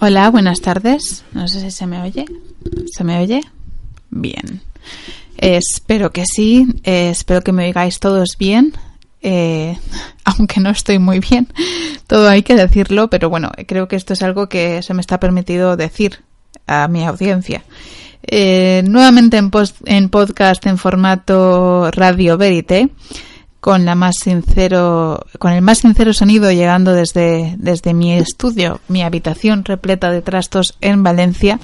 Hola, buenas tardes. No sé si se me oye. ¿Se me oye? Bien. Eh, espero que sí. Eh, espero que me oigáis todos bien. Eh, aunque no estoy muy bien. Todo hay que decirlo, pero bueno, creo que esto es algo que se me está permitido decir a mi audiencia. nuevamente en, en podcast en formato Radio Verite con la más sincero, con el más sincero sonido llegando desde, desde mi estudio, mi habitación repleta de trastos en Valencia,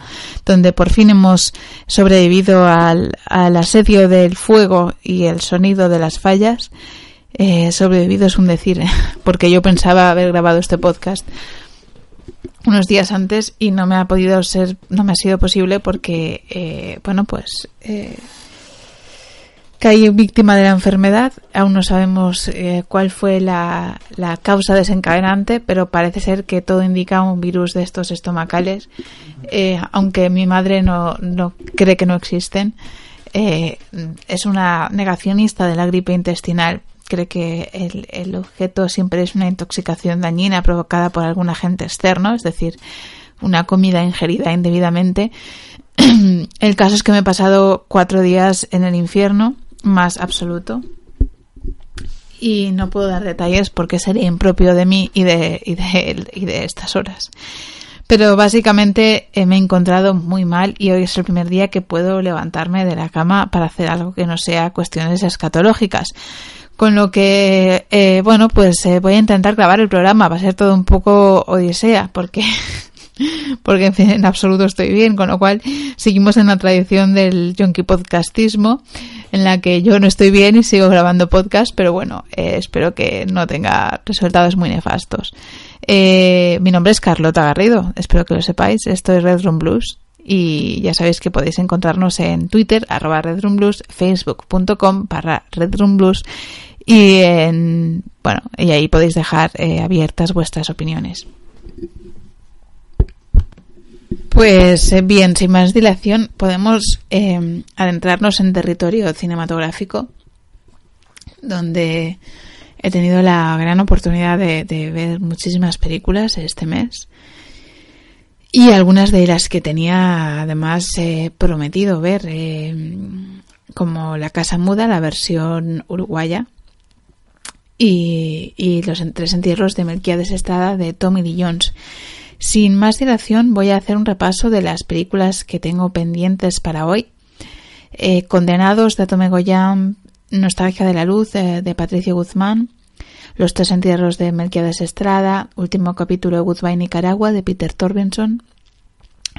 donde por fin hemos sobrevivido al, al asedio del fuego y el sonido de las fallas. Eh, sobrevivido es un decir, porque yo pensaba haber grabado este podcast unos días antes y no me ha podido ser, no me ha sido posible porque, eh, bueno, pues eh, caí víctima de la enfermedad. Aún no sabemos eh, cuál fue la, causa desencadenante, pero parece ser que todo indica un virus de estos estomacales, eh, aunque mi madre no, no, cree que no existen. Eh, es una negacionista de la gripe intestinal. Cree que el, el objeto siempre es una intoxicación dañina provocada por algún agente externo, es decir, una comida ingerida indebidamente. El caso es que me he pasado cuatro días en el infierno más absoluto. Y no puedo dar detalles porque sería impropio de mí y de, y de, y de estas horas. Pero básicamente eh, me he encontrado muy mal y hoy es el primer día que puedo levantarme de la cama para hacer algo que no sea cuestiones escatológicas. Con lo que, eh, bueno, pues eh, voy a intentar grabar el programa. Va a ser todo un poco odisea porque porque en, absoluto estoy bien, con lo cual seguimos en la tradición del yonki podcastismo, en la que yo no estoy bien y sigo grabando podcast, pero bueno, eh, espero que no tenga resultados muy nefastos. Eh, mi nombre es Carlota Garrido, espero que lo sepáis, esto es Red Room Blues y ya sabéis que podéis encontrarnos en Twitter, arroba facebook.com para y en, bueno, y ahí podéis dejar eh, abiertas vuestras opiniones. Pues eh, bien, sin más dilación, podemos eh, adentrarnos en territorio cinematográfico, donde he tenido la gran oportunidad de, ver muchísimas películas este mes y algunas de las que tenía además eh, prometido ver, como La Casa Muda, la versión uruguaya, y, y Los Tres Entierros de Melquiades Estrada de Tommy Lee Jones. Sin más dilación, voy a hacer un repaso de las películas que tengo pendientes para hoy. Eh, Condenados de Tome Goyam, Nostalgia de la Luz de Patricio Guzmán, Los Tres Entierros de Melquiades Estrada, Último capítulo de Goodbye Nicaragua de Peter Torbenson,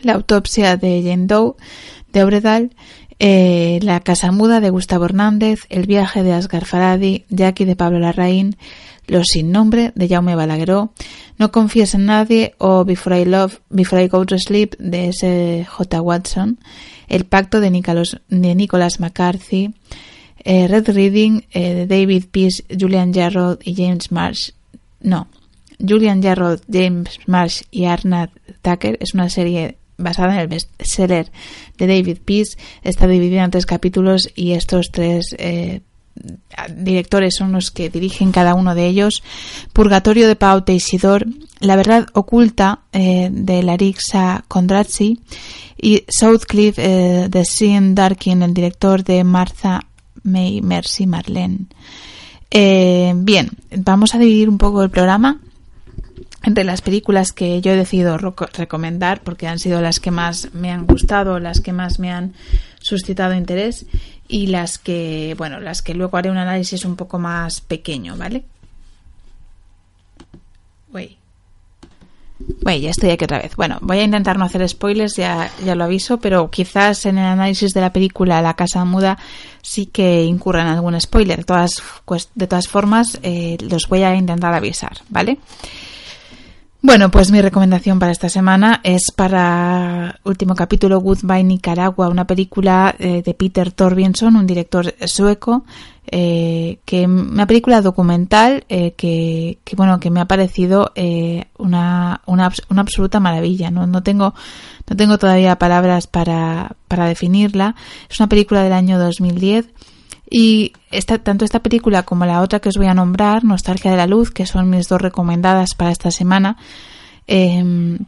La Autopsia de Jane Doe de Obredal, eh, La Casa Muda de Gustavo Hernández, El Viaje de Asgar Faradi, Jackie de Pablo Larraín, los sin nombre de Jaume Balagueró, No confíes en nadie o Before I Love, Before I Go to Sleep de S. J. Watson, El pacto de, Nicholas McCarthy, eh, Red Reading eh, de David Peace, Julian Jarrod y James Marsh. No, Julian Jarrod, James Marsh y Arnett Tucker es una serie basada en el bestseller de David Peace. Está dividida en tres capítulos y estos tres eh, directores son los que dirigen cada uno de ellos. Purgatorio de Pau Teisidor, La verdad oculta eh, de Larixa Kondratzi y Southcliffe eh, de Sean Darkin, el director de Martha May Mercy Marlene. Eh, bien, vamos a dividir un poco el programa entre las películas que yo he decidido recomendar porque han sido las que más me han gustado, las que más me han suscitado interés y las que, bueno, las que luego haré un análisis un poco más pequeño, ¿vale? Uy, ya estoy aquí otra vez. Bueno, voy a intentar no hacer spoilers, ya, ya lo aviso, pero quizás en el análisis de la película La Casa Muda sí que incurran algún spoiler. De todas, pues, de todas formas, eh, los voy a intentar avisar, ¿vale? Bueno, pues mi recomendación para esta semana es para último capítulo Goodbye Nicaragua, una película eh, de Peter Torbjörnsson, un director sueco, eh, que una película documental eh, que, bueno que me ha parecido una, una, una, absoluta maravilla. No, no tengo no tengo todavía palabras para, para definirla. Es una película del año 2010 y esta, tanto esta película como la otra que os voy a nombrar, Nostalgia de la Luz, que son mis dos recomendadas para esta semana, Em,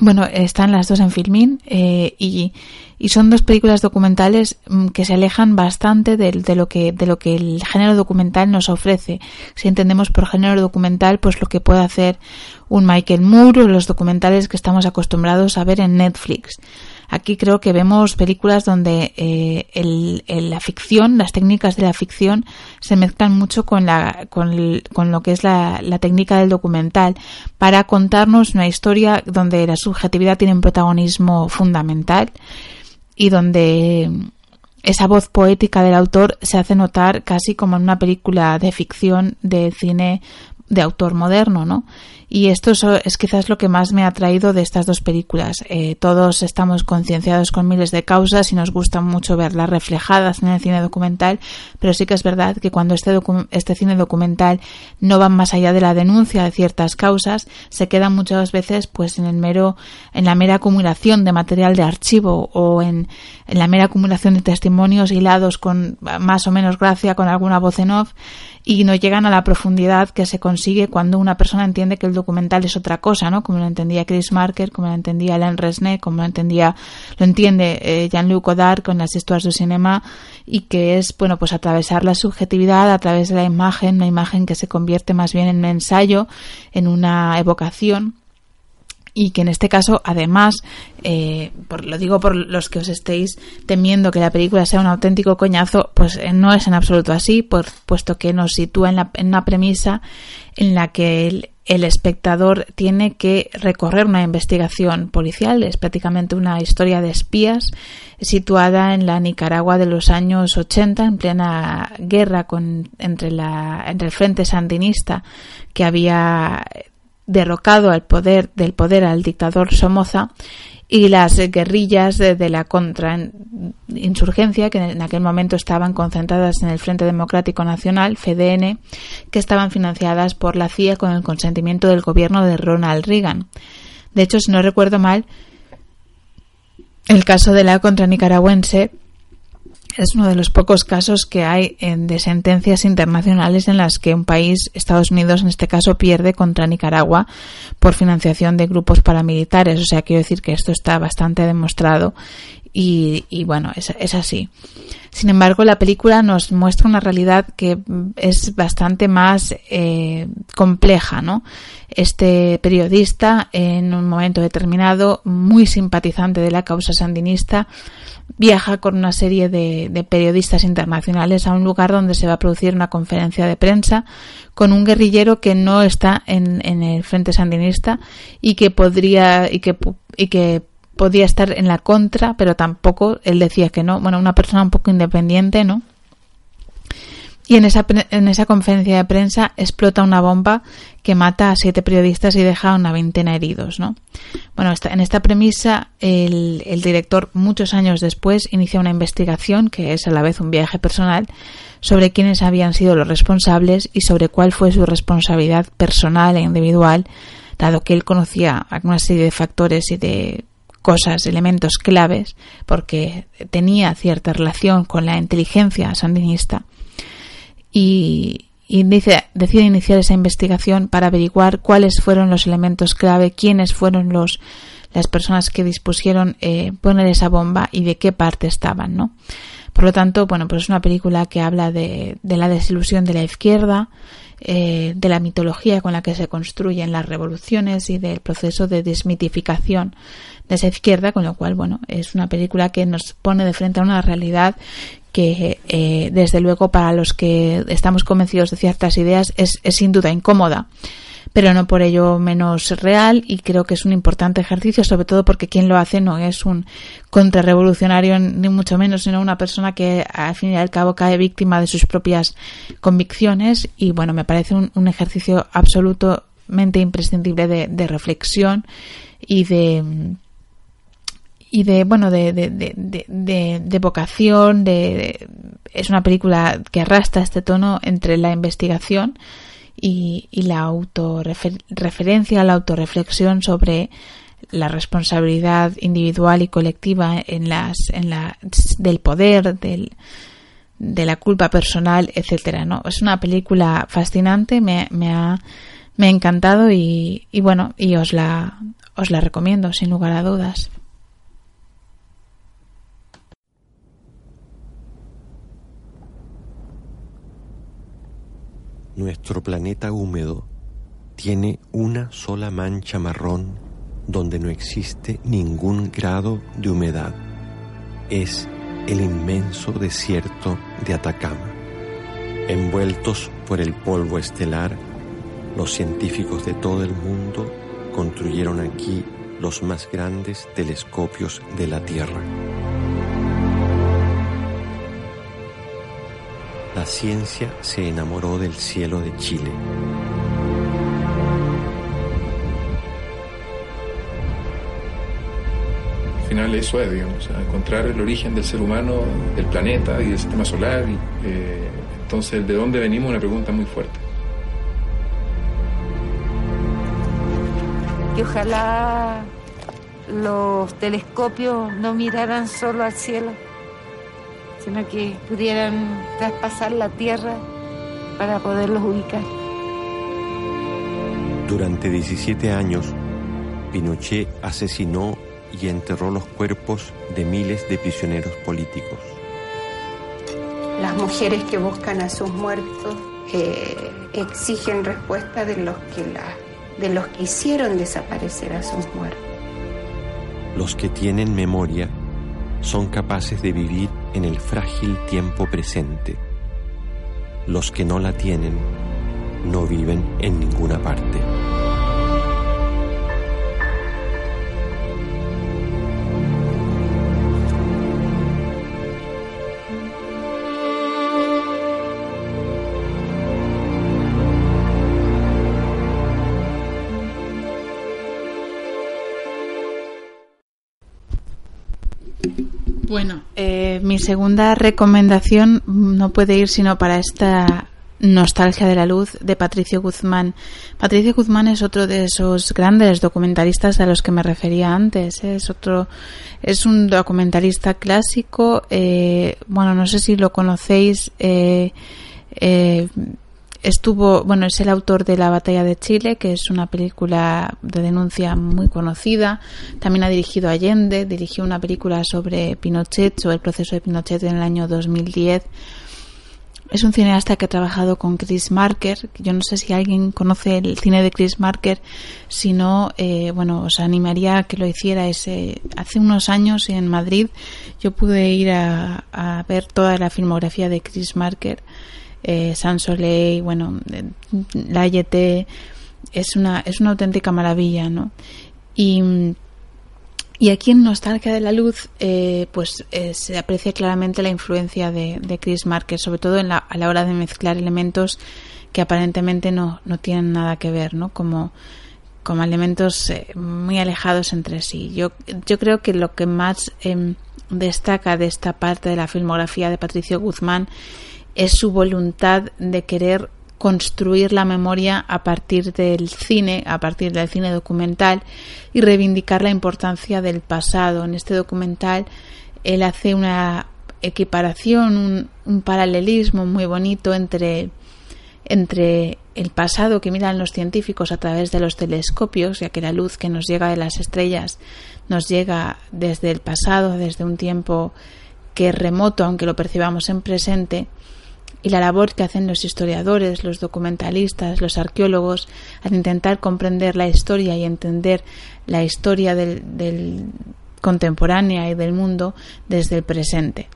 bueno, están las dos en Filmin eh, y, y, son dos películas documentales mm, que se alejan bastante de, de, lo que, de lo que el género documental nos ofrece. Si entendemos por género documental, pues lo que puede hacer un Michael Moore o los documentales que estamos acostumbrados a ver en Netflix. Aquí creo que vemos películas donde eh, la ficción, las técnicas de la ficción se mezclan mucho con, la, con lo que es la, la, técnica del documental. Para contarnos una historia donde la subjetividad tiene un protagonismo fundamental y donde esa voz poética del autor se hace notar casi como en una película de ficción de cine de autor moderno, ¿no? Y esto es quizás lo que más me ha traído de estas dos películas. Eh, todos estamos concienciados con miles de causas y nos gusta mucho verlas reflejadas en el cine documental, pero sí que es verdad que cuando este, este cine documental no va más allá de la denuncia de ciertas causas, se queda muchas veces pues en el mero, en la mera acumulación de material de archivo o en, en la mera acumulación de testimonios hilados con más o menos gracia con alguna voz en off y no llegan a la profundidad que se consigue cuando una persona entiende que el documental es otra cosa, ¿no? Como lo entendía Chris Marker, como lo entendía Alain Resnais, como lo entendía, lo entiende eh, Jean-Luc Godard con las historias du cinema y que es, bueno, pues atravesar la subjetividad a través de la imagen, una imagen que se convierte más bien en un ensayo, en una evocación y que en este caso además eh, por, lo digo por los que os estéis temiendo que la película sea un auténtico coñazo pues eh, no es en absoluto así por, puesto que nos sitúa en, la, en una premisa en la que el, el espectador tiene que recorrer una investigación policial, es prácticamente una historia de espías situada en la Nicaragua de los años 80, en plena guerra con, entre, la, entre el Frente Sandinista que había derrocado al poder, del poder al dictador Somoza y las guerrillas de, la contrainsurgencia que en aquel momento estaban concentradas en el Frente Democrático Nacional, FDN, que estaban financiadas por la CIA con el consentimiento del gobierno de Ronald Reagan. De hecho, si no recuerdo mal, el caso de la contra nicaragüense es uno de los pocos casos que hay de sentencias internacionales en las que un país, Estados Unidos en este caso, pierde contra Nicaragua por financiación de grupos paramilitares. O sea, quiero decir que esto está bastante demostrado y, bueno, es, así. Sin embargo, la película nos muestra una realidad que es bastante más eh, compleja, ¿no? Este periodista, en un momento determinado, muy simpatizante de la causa sandinista, viaja con una serie de, periodistas internacionales a un lugar donde se va a producir una conferencia de prensa con un guerrillero que no está en, el frente sandinista y que podría y que, y que podía estar en la contra, pero tampoco él decía que no. Bueno, una persona un poco independiente, ¿no? Y en esa, en esa conferencia de prensa explota una bomba que mata a siete periodistas y deja a una veintena heridos, ¿no? Bueno, en esta premisa, el, el director, muchos años después, inicia una investigación, que es a la vez un viaje personal, sobre quiénes habían sido los responsables y sobre cuál fue su responsabilidad personal e individual, dado que él conocía una serie de factores y de cosas, elementos claves, porque tenía cierta relación con la inteligencia sandinista y, decide iniciar esa investigación para averiguar cuáles fueron los elementos clave, quiénes fueron los las personas que dispusieron eh, poner esa bomba y de qué parte estaban, ¿no? Por lo tanto, bueno, pues es una película que habla de, de la desilusión de la izquierda, eh, de la mitología con la que se construyen las revoluciones y del proceso de desmitificación de esa izquierda, con lo cual, bueno, es una película que nos pone de frente a una realidad que eh, desde luego para los que estamos convencidos de ciertas ideas es, sin duda incómoda. Pero no por ello menos real y creo que es un importante ejercicio, sobre todo porque quien lo hace no es un contrarrevolucionario ni mucho menos, sino una persona que al fin y al cabo cae víctima de sus propias convicciones. Y bueno, me parece un, ejercicio absolutamente imprescindible de reflexión y de y de bueno de, de, de, de, vocación de, es una película que arrastra este tono entre la investigación y, y la autorreferencia la autorreflexión sobre la responsabilidad individual y colectiva en las en la del poder del de la culpa personal etcétera no es una película fascinante me, me ha me ha encantado y, y bueno, y os la, os la recomiendo sin lugar a dudas. Nuestro planeta húmedo tiene una sola mancha marrón donde no existe ningún grado de humedad. Es el inmenso desierto de Atacama. Envueltos por el polvo estelar, los científicos de todo el mundo construyeron aquí los más grandes telescopios de la Tierra. Ciencia se enamoró del cielo de Chile. Al final eso es, digamos, encontrar el origen del ser humano, del planeta y del sistema solar. Y, eh, entonces, ¿de dónde venimos? Una pregunta muy fuerte. Y ojalá los telescopios no miraran solo al cielo sino que pudieran traspasar la tierra para poderlos ubicar. Durante 17 años, Pinochet asesinó y enterró los cuerpos de miles de prisioneros políticos. Las mujeres que buscan a sus muertos eh, exigen respuesta de los que la, de los que hicieron desaparecer a sus muertos. Los que tienen memoria son capaces de vivir en el frágil tiempo presente. Los que no la tienen no viven en ninguna parte. Bueno, mi segunda recomendación no puede ir sino para esta Nostalgia de la Luz de Patricio Guzmán. Patricio Guzmán es otro de esos grandes documentalistas a los que me refería antes. ¿eh? Es otro, es un documentalista clásico. Eh, bueno, no sé si lo conocéis. Eh, eh estuvo, bueno, es el autor de La Batalla de Chile, que es una película de denuncia muy conocida. También ha dirigido Allende, dirigió una película sobre Pinochet, sobre el proceso de Pinochet en el año 2010. Es un cineasta que ha trabajado con Chris Marker. Yo no sé si alguien conoce el cine de Chris Marker. Si no, eh, bueno, os animaría a que lo hiciera. Ese, hace unos años en Madrid yo pude ir a ver toda la filmografía de Chris Marker eh, San Soleil, bueno, eh, la YT, es una, es una auténtica maravilla, ¿no? Y, y aquí en Nostalgia de la Luz, eh, pues eh, se aprecia claramente la influencia de, de Chris Marker, sobre todo en la, a la hora de mezclar elementos que aparentemente no, no tienen nada que ver, ¿no? Como, como elementos muy alejados entre sí. Yo, yo creo que lo que más em, destaca de esta parte de la filmografía de Patricio Guzmán es su voluntad de querer construir la memoria a partir del cine, a partir del cine documental y reivindicar la importancia del pasado. En este documental él hace una equiparación, un, paralelismo muy bonito entre, entre el pasado que miran los científicos a través de los telescopios, ya que la luz que nos llega de las estrellas nos llega desde el pasado, desde un tiempo que es remoto, aunque lo percibamos en presente, y la labor que hacen los historiadores, los documentalistas, los arqueólogos al intentar comprender la historia y entender la historia del, contemporánea y del mundo desde el presente.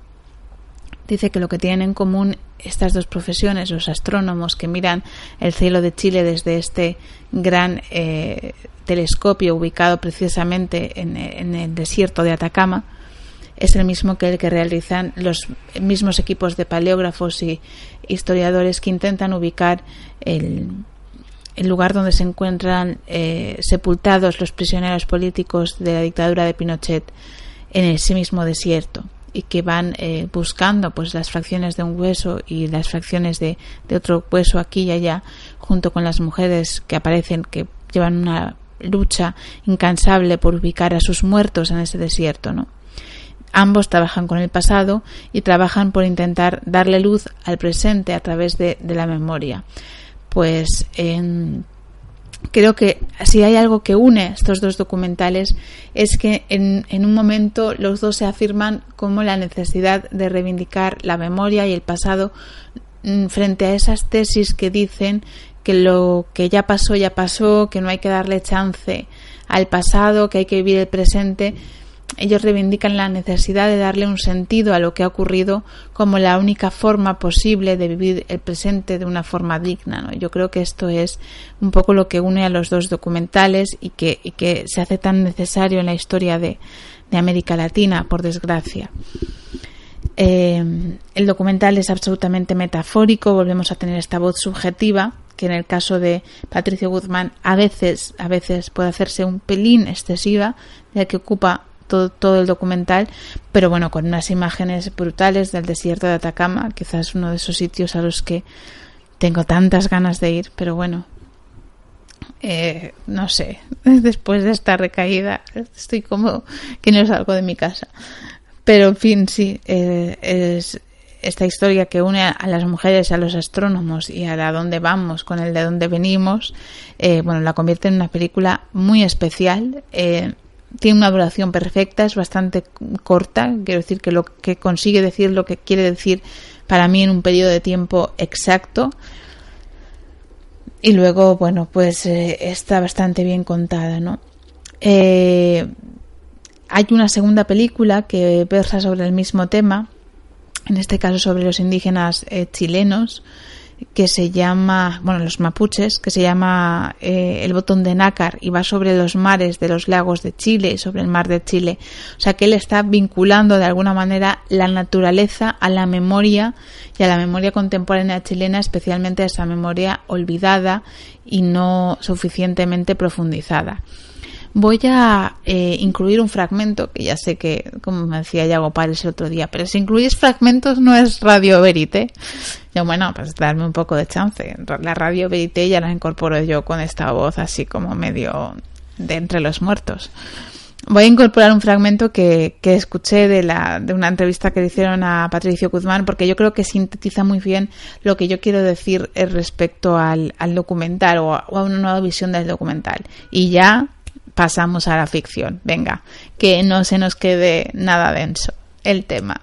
Dice que lo que tienen en común estas dos profesiones, los astrónomos que miran el cielo de Chile desde este gran eh, telescopio ubicado precisamente en el desierto de Atacama, es el mismo que el que realizan los mismos equipos de paleógrafos y historiadores que intentan ubicar el, lugar donde se encuentran eh, sepultados los prisioneros políticos de la dictadura de Pinochet en ese mismo desierto y que van eh, buscando pues las fracciones de un hueso y las fracciones de, de otro hueso aquí y allá junto con las mujeres que aparecen que llevan una lucha incansable por ubicar a sus muertos en ese desierto, ¿no? Ambos trabajan con el pasado y trabajan por intentar darle luz al presente a través de, la memoria. Pues en, creo que si hay algo que une estos dos documentales es que en, en, un momento los dos se afirman como la necesidad de reivindicar la memoria y el pasado mm, frente a esas tesis que dicen que lo que ya pasó ya pasó, que no hay que darle chance al pasado, que hay que vivir el presente ellos reivindican la necesidad de darle un sentido a lo que ha ocurrido como la única forma posible de vivir el presente de una forma digna. Yo creo que esto es un poco lo que une a los dos documentales y que, que se hace tan necesario en la historia de, de América Latina, por desgracia. Eh, el documental es absolutamente metafórico, volvemos a tener esta voz subjetiva que en el caso de Patricio Guzmán a veces, a veces puede hacerse un pelín excesiva, ya que ocupa todo, el documental, pero bueno, con unas imágenes brutales del desierto de Atacama, quizás uno de esos sitios a los que tengo tantas ganas de ir, pero bueno, eh, no sé, después de esta recaída estoy como que no salgo de mi casa. Pero en fin, sí, eh, es esta historia que une a las mujeres, a los astrónomos y a la dónde vamos con el de dónde venimos, eh, bueno, la convierte en una película muy especial tiene una duración perfecta, es bastante corta, quiero decir que lo que consigue decir lo que quiere decir para mí en un periodo de tiempo exacto. Y luego, bueno, pues eh, está bastante bien contada, ¿no? Eh, hay una segunda película que versa sobre el mismo tema, en este caso sobre los indígenas eh, chilenos, que se llama, bueno, los mapuches, que se llama eh, El botón de nácar y va sobre los mares de los lagos de Chile, sobre el mar de Chile. O sea que él está vinculando de alguna manera la naturaleza a la memoria y a la memoria contemporánea chilena, especialmente a esa memoria olvidada y no suficientemente profundizada. Voy a eh, incluir un fragmento que ya sé que, como me decía Yago Pares el otro día, pero si incluyes fragmentos no es Radio Verite. Yo, bueno, pues darme un poco de chance. La Radio Verite ya la incorporo yo con esta voz así como medio de entre los muertos. Voy a incorporar un fragmento que, que escuché de, la, de una entrevista que le hicieron a Patricio Guzmán, porque yo creo que sintetiza muy bien lo que yo quiero decir respecto al, al documental o a una nueva visión del documental. Y ya pasamos a la ficción. Venga, que no se nos quede nada denso el tema.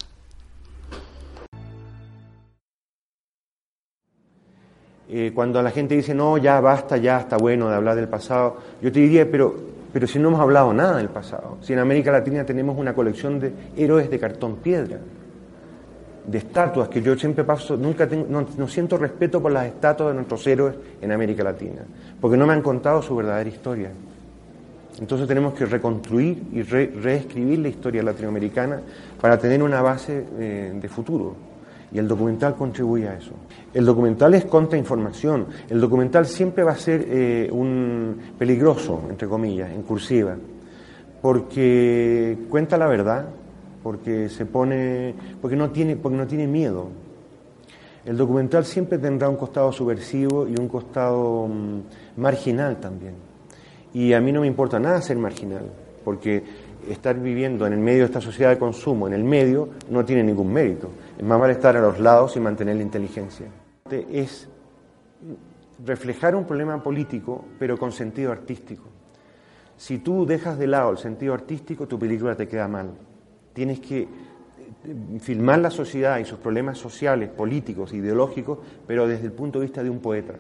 Eh, cuando la gente dice, no, ya basta, ya está bueno de hablar del pasado, yo te diría, pero, pero si no hemos hablado nada del pasado, si en América Latina tenemos una colección de héroes de cartón piedra, de estatuas, que yo siempre paso, nunca tengo, no, siento respeto por las estatuas de nuestros héroes en América Latina, porque no me han contado su verdadera historia. Entonces tenemos que reconstruir y reescribir la historia latinoamericana para tener una base eh, de futuro. Y el documental contribuye a eso. El documental es contrainformación. El documental siempre va a ser eh, un peligroso, entre comillas, en cursiva, porque cuenta la verdad, porque se pone, porque no tiene, porque no tiene miedo. El documental siempre tendrá un costado subversivo y un costado mm, marginal también. Y a mí no me importa nada ser marginal, porque estar viviendo en el medio de esta sociedad de consumo, en el medio, no tiene ningún mérito. Es más vale estar a los lados y mantener la inteligencia. Es reflejar un problema político, pero con sentido artístico. Si tú dejas de lado el sentido artístico, tu película te queda mal. Tienes que eh, filmar la sociedad y sus problemas sociales, políticos, ideológicos, pero desde el punto de vista de un poeta.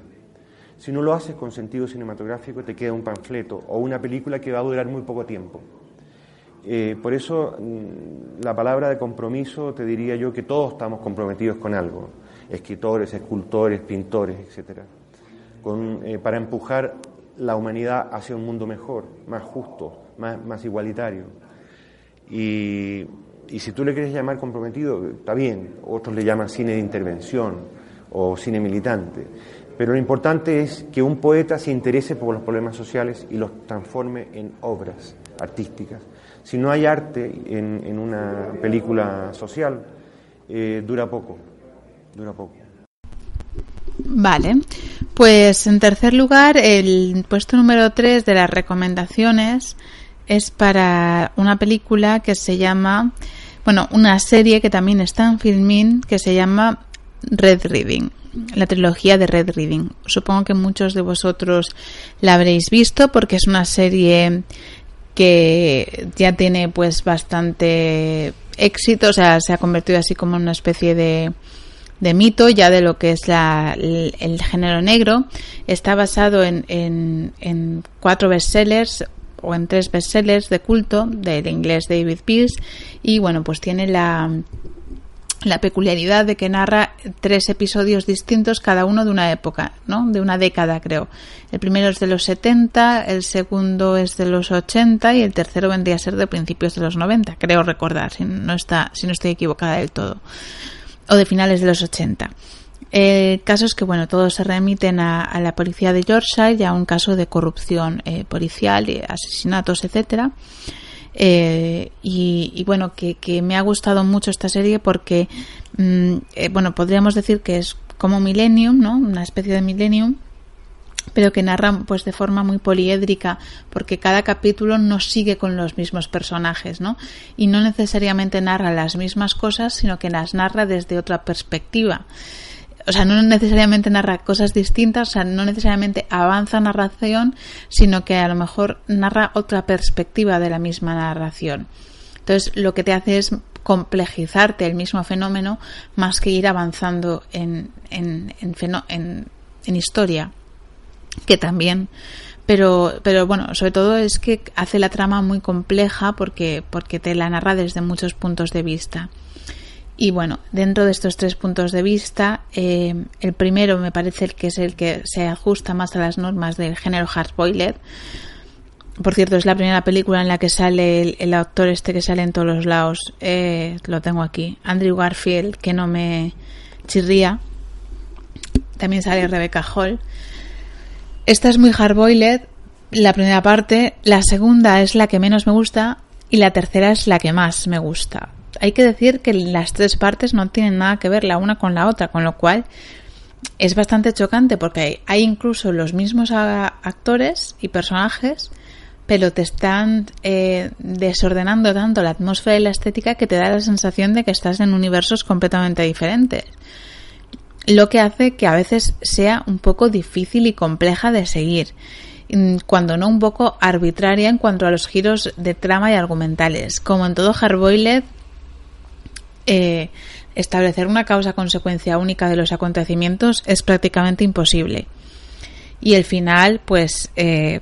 Si no lo haces con sentido cinematográfico, te queda un panfleto o una película que va a durar muy poco tiempo. Eh, por eso mm, la palabra de compromiso te diría yo que todos estamos comprometidos con algo, escritores, escultores, pintores, etc. Eh, para empujar la humanidad hacia un mundo mejor, más justo, más, igualitario. Y, y si tú le quieres llamar comprometido, está bien, otros le llaman cine de intervención o cine militante. Pero lo importante es que un poeta se interese por los problemas sociales y los transforme en obras artísticas. Si no hay arte en, una película social, eh, dura poco, dura poco. Vale, pues en tercer lugar, el puesto número 3 de las recomendaciones es para una película que se llama, bueno, una serie que también está en Filmin, que se llama Red Reading, la trilogía de Red Reading. Supongo que muchos de vosotros la habréis visto porque es una serie que ya tiene pues bastante éxito, o sea, se ha convertido así como en una especie de, de mito ya de lo que es la, el, género negro. Está basado en, en, cuatro bestsellers o en tres bestsellers de culto del inglés David Pearce y bueno, pues tiene la la peculiaridad de que narra tres episodios distintos, cada uno de una época, ¿no? De una década, creo. El primero es de los 70, el segundo es de los 80 y el tercero vendría a ser de principios de los 90, creo recordar, si no, está, si no estoy equivocada del todo. O de finales de los 80. El caso es que, bueno, todos se remiten a, la policía de Yorkshire y a un caso de corrupción eh, policial, y asesinatos, etcétera. Eh, y, bueno, que, me ha gustado mucho esta serie porque, mm, eh, bueno, podríamos decir que es como Millennium, ¿no? Una especie de Millennium, pero que narra pues de forma muy poliédrica porque cada capítulo no sigue con los mismos personajes, ¿no? Y no necesariamente narra las mismas cosas, sino que las narra desde otra perspectiva o sea, no necesariamente narra cosas distintas, o sea, no necesariamente avanza narración, sino que a lo mejor narra otra perspectiva de la misma narración. Entonces, lo que te hace es complejizarte el mismo fenómeno más que ir avanzando en, en, en, historia, que también pero, pero bueno, sobre todo es que hace la trama muy compleja porque, porque te la narra desde muchos puntos de vista. Y bueno, dentro de estos tres puntos de vista, eh, el primero me parece el que es el que se ajusta más a las normas del género hardboiled. Por cierto, es la primera película en la que sale el, actor este que sale en todos los lados. Eh, lo tengo aquí. Andrew Garfield, que no me chirría. También sale Rebecca Hall. Esta es muy hardboiled, la primera parte. La segunda es la que menos me gusta. Y la tercera es la que más me gusta hay que decir que las tres partes no tienen nada que ver la una con la otra, con lo cual es bastante chocante porque hay incluso los mismos actores y personajes, pero te están eh, desordenando tanto la atmósfera y la estética que te da la sensación de que estás en universos completamente diferentes. Lo que hace que a veces sea un poco difícil y compleja de seguir mm, cuando no un poco arbitraria en cuanto a los giros de trama y argumentales. Como en todo Hardboiled, eh, establecer una causa-consecuencia única de los acontecimientos es prácticamente imposible. Y el final, pues eh,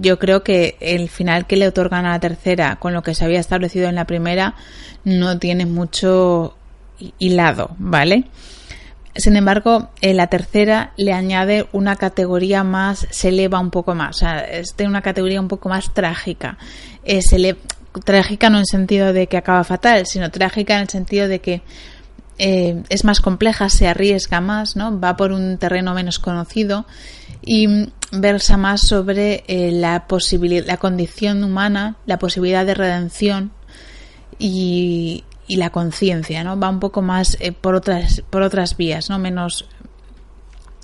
yo creo que el final que le otorgan a la tercera con lo que se había establecido en la primera no tiene mucho hilado, ¿vale? Sin embargo, en la tercera le añade una categoría más, se eleva un poco más, o sea, es de una categoría un poco más trágica. Eh, se le, trágica no en sentido de que acaba fatal, sino trágica en el sentido de que eh, es más compleja, se arriesga más, ¿no? Va por un terreno menos conocido y versa más sobre eh, la posibilidad, la condición humana, la posibilidad de redención y, y la conciencia, ¿no? Va un poco más eh, por otras por otras vías, ¿no? Menos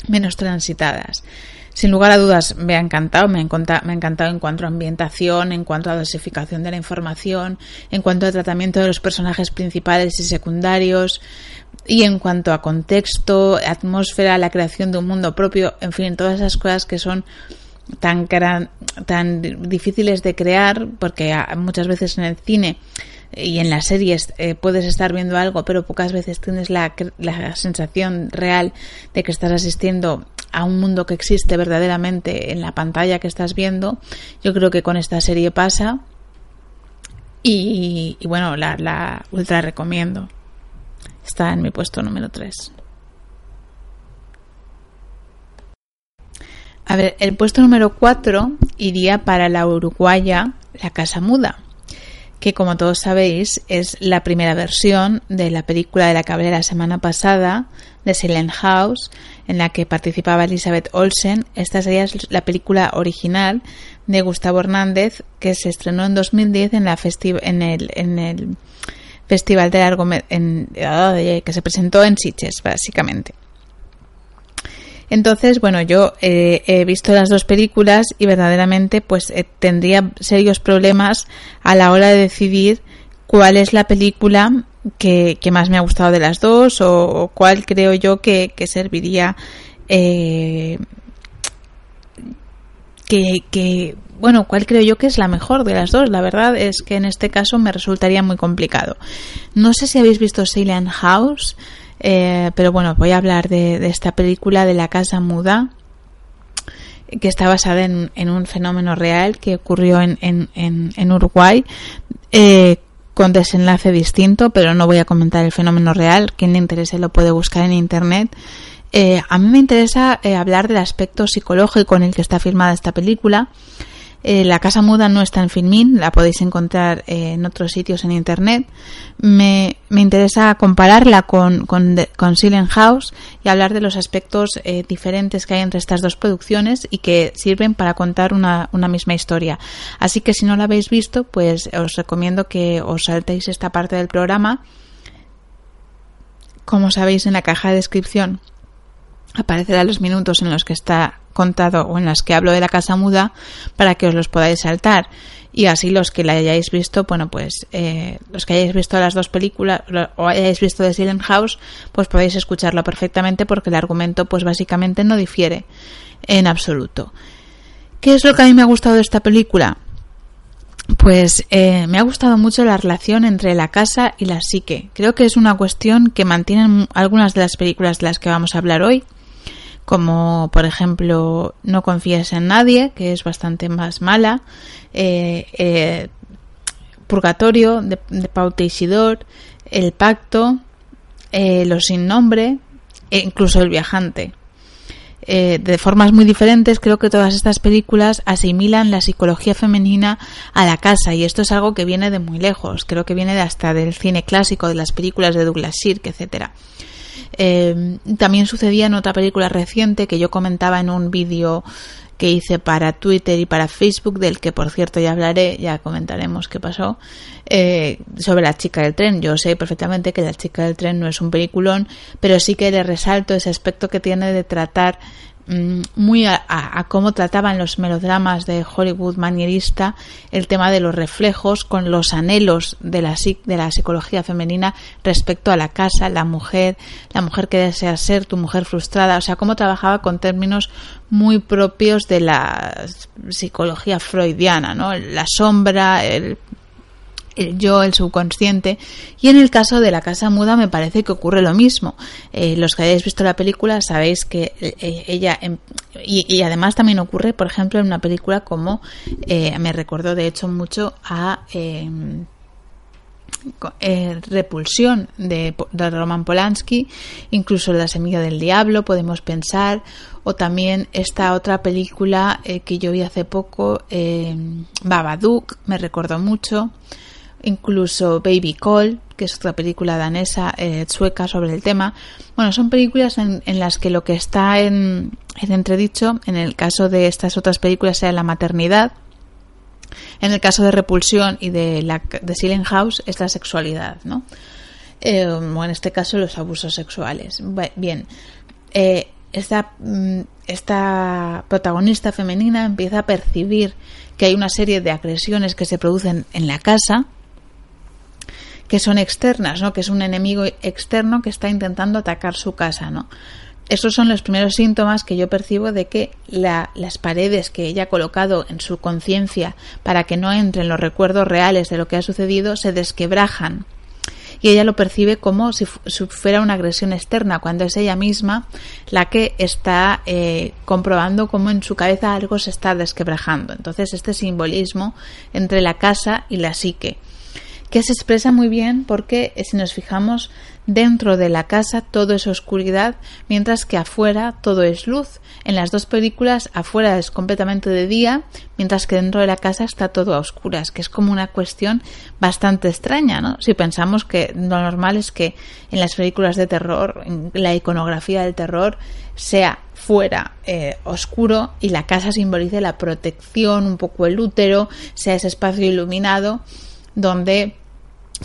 menos transitadas. Sin lugar a dudas me ha encantado, me ha, encantado, en cuanto a ambientación, en cuanto a dosificación de la información, en cuanto a tratamiento de los personajes principales y secundarios, y en cuanto a contexto, atmósfera, la creación de un mundo propio, en fin, todas esas cosas que son tan, tan difíciles de crear, porque muchas veces en el cine y en las series eh, puedes estar viendo algo, pero pocas veces tienes la, la, sensación real de que estás asistiendo a un mundo que existe verdaderamente en la pantalla que estás viendo. Yo creo que con esta serie pasa. Y, bueno, la, la ultra recomiendo. Está en mi puesto número 3. A ver, el puesto número 4 iría para la uruguaya La Casa Muda que como todos sabéis es la primera versión de la película de la que hablé la semana pasada, de Silent House, en la que participaba Elizabeth Olsen. Esta sería la película original de Gustavo Hernández que se estrenó en 2010 en, la el, Festival de Largometraje que se presentó en Sitges, básicamente. Entonces, bueno, yo eh, he visto las dos películas y verdaderamente pues eh, tendría serios problemas a la hora de decidir cuál es la película que, más me ha gustado de las dos o, cuál creo yo que, serviría eh, que, bueno, cuál creo yo que es la mejor de las dos. La verdad es que en este caso me resultaría muy complicado. No sé si habéis visto Silent House, eh, pero bueno, voy a hablar de, esta película de la casa muda que está basada en, un fenómeno real que ocurrió en, en Uruguay. Eh, con desenlace distinto, pero no voy a comentar el fenómeno real. Quien le interese lo puede buscar en internet. Eh, a mí me interesa eh, hablar del aspecto psicológico en el que está filmada esta película. Eh, la Casa Muda no está en Filmin, la podéis encontrar en otros sitios en internet. Me, interesa compararla con, con, Silent House y hablar de los aspectos diferentes que hay entre estas dos producciones y que sirven para contar una, una, misma historia. Así que si no la habéis visto, pues os recomiendo que os saltéis esta parte del programa. Como sabéis, en la caja de descripción aparecerá los minutos en los que está contado o en los que hablo de la casa muda para que os los podáis saltar y así los que la hayáis visto bueno pues eh, los que hayáis visto las dos películas o hayáis visto The Silent House pues podéis escucharlo perfectamente porque el argumento pues básicamente no difiere en absoluto ¿qué es lo que a mí me ha gustado de esta película? Pues eh, me ha gustado mucho la relación entre la casa y la psique. Creo que es una cuestión que mantienen algunas de las películas de las que vamos a hablar hoy como por ejemplo No confíes en nadie, que es bastante más mala, eh, eh, Purgatorio de, de Pau Teixidor, El Pacto, eh, Los Sin Nombre e incluso El Viajante. de formas muy diferentes, creo que todas estas películas asimilan la psicología femenina a la casa y esto es algo que viene de muy lejos. Creo que viene de hasta del cine clásico, de las películas de Douglas Sirk, etcétera. Eh, también sucedía en otra película reciente que yo comentaba en un vídeo que hice para Twitter y para Facebook, del que por cierto ya hablaré, ya comentaremos qué pasó, eh, sobre la chica del tren. Yo sé perfectamente que la chica del tren no es un peliculón, pero sí que le resalto ese aspecto que tiene de tratar muy a, cómo trataban los melodramas de Hollywood manierista el tema de los reflejos con los anhelos de la, de la psicología femenina respecto a la casa, la mujer, la mujer que desea ser, tu mujer frustrada, o sea, cómo trabajaba con términos muy propios de la psicología freudiana, ¿no? La sombra, el el yo, el subconsciente. Y en el caso de la casa muda me parece que ocurre lo mismo. Eh, los que hayáis visto la película sabéis que eh, ella, em, y, además también ocurre, por ejemplo, en una película como, eh, me recordó de hecho mucho a... Em, repulsión de, de, Roman Polanski, incluso La semilla del diablo, podemos pensar, o también esta otra película que yo vi hace poco, Babadook, me recordó mucho incluso Baby Call, que es otra película danesa, eh, sueca sobre el tema. Bueno, son películas en, las que lo que está en, entredicho, en el caso de estas otras películas, sea la maternidad. En el caso de Repulsión y de, la, Silent House es la sexualidad, ¿no? Eh, o en este caso los abusos sexuales. Bien, eh, mm, esta protagonista femenina empieza a percibir que hay una serie de agresiones que se producen en la casa, que son externas, ¿no? que es un enemigo externo que está intentando atacar su casa. ¿no? Esos son los primeros síntomas que yo percibo de que las paredes que ella ha colocado en su conciencia para que no entren los recuerdos reales de lo que ha sucedido se desquebrajan. Y ella lo percibe como si, fuera una agresión externa, cuando es ella misma la que está eh, comprobando cómo en su cabeza algo se está desquebrajando. Entonces, este simbolismo entre la casa y la psique que se expresa muy bien porque eh, si nos fijamos dentro de la casa todo es oscuridad, mientras que afuera todo es luz. En las dos películas afuera es completamente de día, mientras que dentro de la casa está todo a oscuras, que es como una cuestión bastante extraña, ¿no? Si pensamos que lo normal es que en las películas de terror, en la iconografía del terror, sea fuera eh, oscuro y la casa simbolice la protección, un poco el útero, sea ese espacio iluminado donde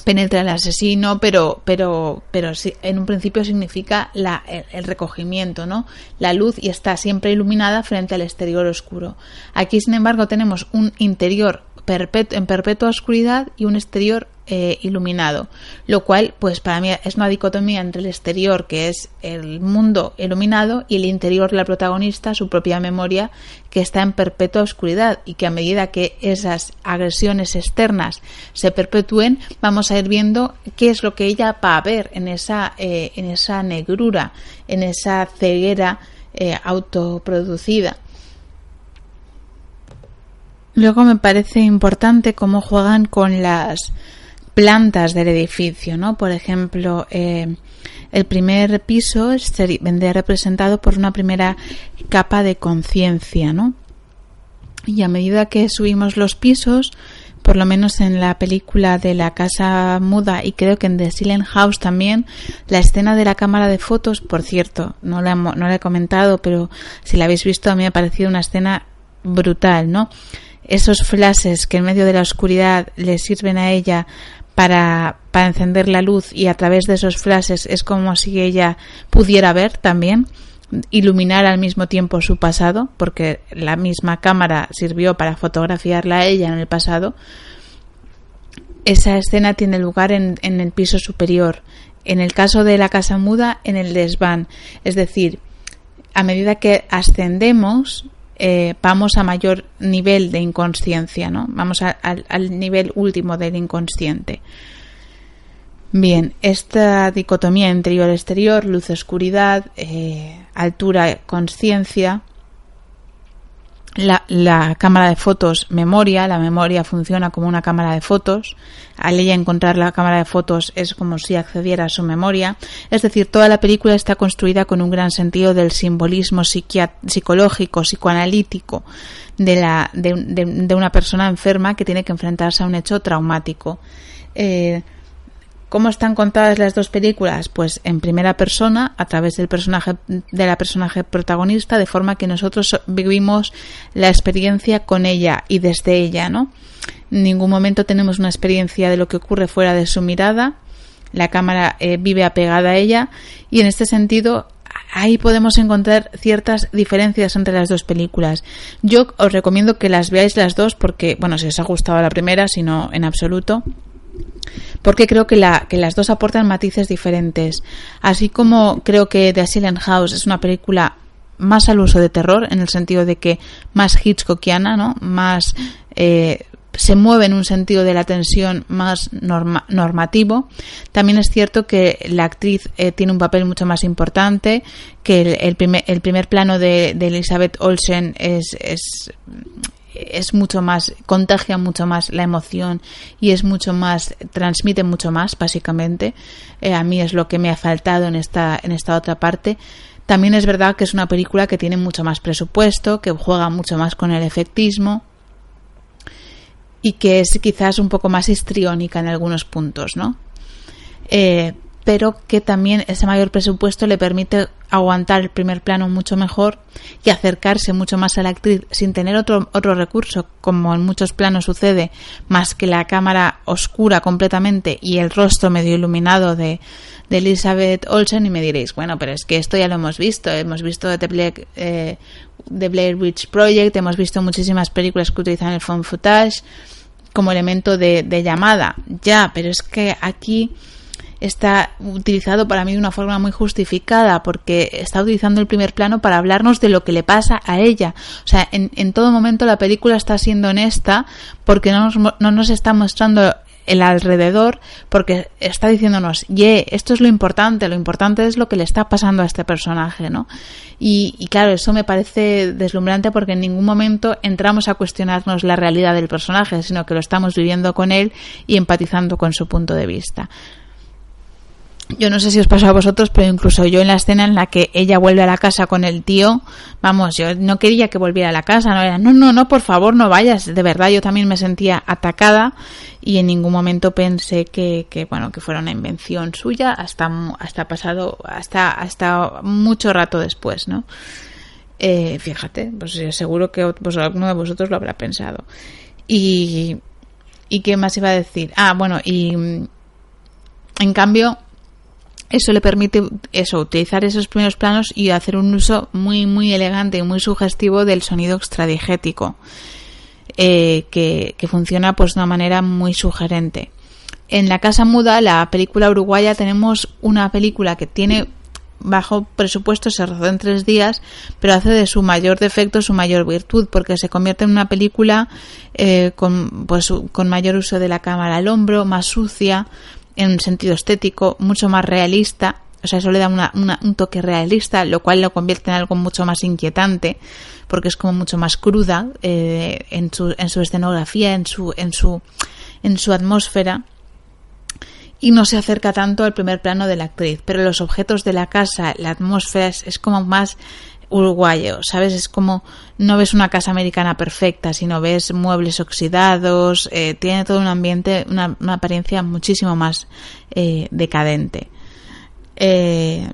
penetra el asesino, pero, pero, pero en un principio significa la, el, recogimiento, ¿no? La luz y está siempre iluminada frente al exterior oscuro. Aquí, sin embargo, tenemos un interior en perpetua oscuridad y un exterior eh, iluminado, lo cual pues para mí es una dicotomía entre el exterior que es el mundo iluminado y el interior de la protagonista, su propia memoria que está en perpetua oscuridad y que a medida que esas agresiones externas se perpetúen vamos a ir viendo qué es lo que ella va a ver en esa, eh, en esa negrura, en esa ceguera eh, autoproducida. Luego me parece importante cómo juegan con las plantas del edificio, ¿no? Por ejemplo, eh, el primer piso vendría representado por una primera capa de conciencia, ¿no? Y a medida que subimos los pisos, por lo menos en la película de la casa muda y creo que en The Silent House también, la escena de la cámara de fotos, por cierto, no la, no la he comentado, pero si la habéis visto a mí me ha parecido una escena brutal, ¿no? esos flashes que en medio de la oscuridad le sirven a ella para, encender la luz y a través de esos flashes es como si ella pudiera ver también iluminar al mismo tiempo su pasado, porque la misma cámara sirvió para fotografiarla a ella en el pasado, esa escena tiene lugar en, el piso superior. En el caso de la casa muda, en el desván. Es decir, a medida que ascendemos, eh, vamos a mayor nivel de inconsciencia, ¿no? Vamos al nivel último del inconsciente. Bien, esta dicotomía interior-exterior, luz-oscuridad, eh, altura-conciencia, la, cámara de fotos memoria, la memoria funciona como una cámara de fotos. Al ella encontrar la cámara de fotos es como si accediera a su memoria. Es decir, toda la película está construida con un gran sentido del simbolismo psicológico, psicoanalítico de, la, de, una persona enferma que tiene que enfrentarse a un hecho traumático. Eh, ¿Cómo están contadas las dos películas? Pues en primera persona, a través del personaje de la personaje protagonista, de forma que nosotros vivimos la experiencia con ella y desde ella, ¿no? En ningún momento tenemos una experiencia de lo que ocurre fuera de su mirada. La cámara eh, vive apegada a ella y en este sentido ahí podemos encontrar ciertas diferencias entre las dos películas. Yo os recomiendo que las veáis las dos porque, bueno, si os ha gustado la primera, si no en absoluto, porque creo que, la, que las dos aportan matices diferentes. Así como creo que The Silent House es una película más al uso de terror, en el sentido de que más Hitchcockiana, ¿no? Más eh, se mueve en un sentido de la tensión más normativo. También es cierto que la actriz eh, tiene un papel mucho más importante, que el, primer, el primer, plano de, de Elizabeth Olsen es, es, es mucho más, contagia mucho más la emoción y es mucho más, transmite mucho más, básicamente. Eh, a mí es lo que me ha faltado en esta, en esta otra parte. También es verdad que es una película que tiene mucho más presupuesto, que juega mucho más con el efectismo y que es quizás un poco más histriónica en algunos puntos, ¿no? Eh, pero que también ese mayor presupuesto le permite aguantar el primer plano mucho mejor y acercarse mucho más a la actriz sin tener otro, otro recurso, como en muchos planos sucede, más que la cámara oscura completamente y el rostro medio iluminado de, de Elizabeth Olsen y me diréis, bueno, pero es que esto ya lo hemos visto, hemos visto The Blair, eh, The Blair Witch Project, hemos visto muchísimas películas que utilizan el phone footage como elemento de, de llamada, ya, pero es que aquí está utilizado para mí de una forma muy justificada porque está utilizando el primer plano para hablarnos de lo que le pasa a ella. O sea, en, en todo momento la película está siendo honesta porque no nos, no nos está mostrando el alrededor porque está diciéndonos, ye, esto es lo importante, lo importante es lo que le está pasando a este personaje, ¿no? Y, y, claro, eso me parece deslumbrante porque en ningún momento entramos a cuestionarnos la realidad del personaje, sino que lo estamos viviendo con él y empatizando con su punto de vista. Yo no sé si os pasó a vosotros, pero incluso yo en la escena en la que ella vuelve a la casa con el tío, vamos, yo no quería que volviera a la casa, no era, no, no, no, por favor, no vayas. De verdad, yo también me sentía atacada y en ningún momento pensé que, que bueno, que fuera una invención suya hasta, hasta pasado, hasta, hasta mucho rato después, ¿no? Eh, fíjate, pues seguro que pues, alguno de vosotros lo habrá pensado. Y, y qué más iba a decir? Ah, bueno, y en cambio, eso le permite eso, utilizar esos primeros planos y hacer un uso muy, muy elegante y muy sugestivo del sonido extradigético, eh, que, funciona pues de una manera muy sugerente. En La Casa Muda, la película uruguaya, tenemos una película que tiene bajo presupuesto, se rodó en tres días, pero hace de su mayor defecto su mayor virtud, porque se convierte en una película eh, con, pues, con mayor uso de la cámara al hombro, más sucia, en un sentido estético, mucho más realista. O sea, eso le da un toque realista, lo cual lo convierte en algo mucho más inquietante, porque es como mucho más cruda eh, en, su, en su escenografía, en su, en su, en su atmósfera y no se acerca tanto al primer plano de la actriz, pero los objetos de la casa, la atmósfera es, como más uruguayo, ¿sabes? Es como no ves una casa americana perfecta, sino ves muebles oxidados, eh, tiene todo un ambiente, una, apariencia muchísimo más eh, decadente. Eh,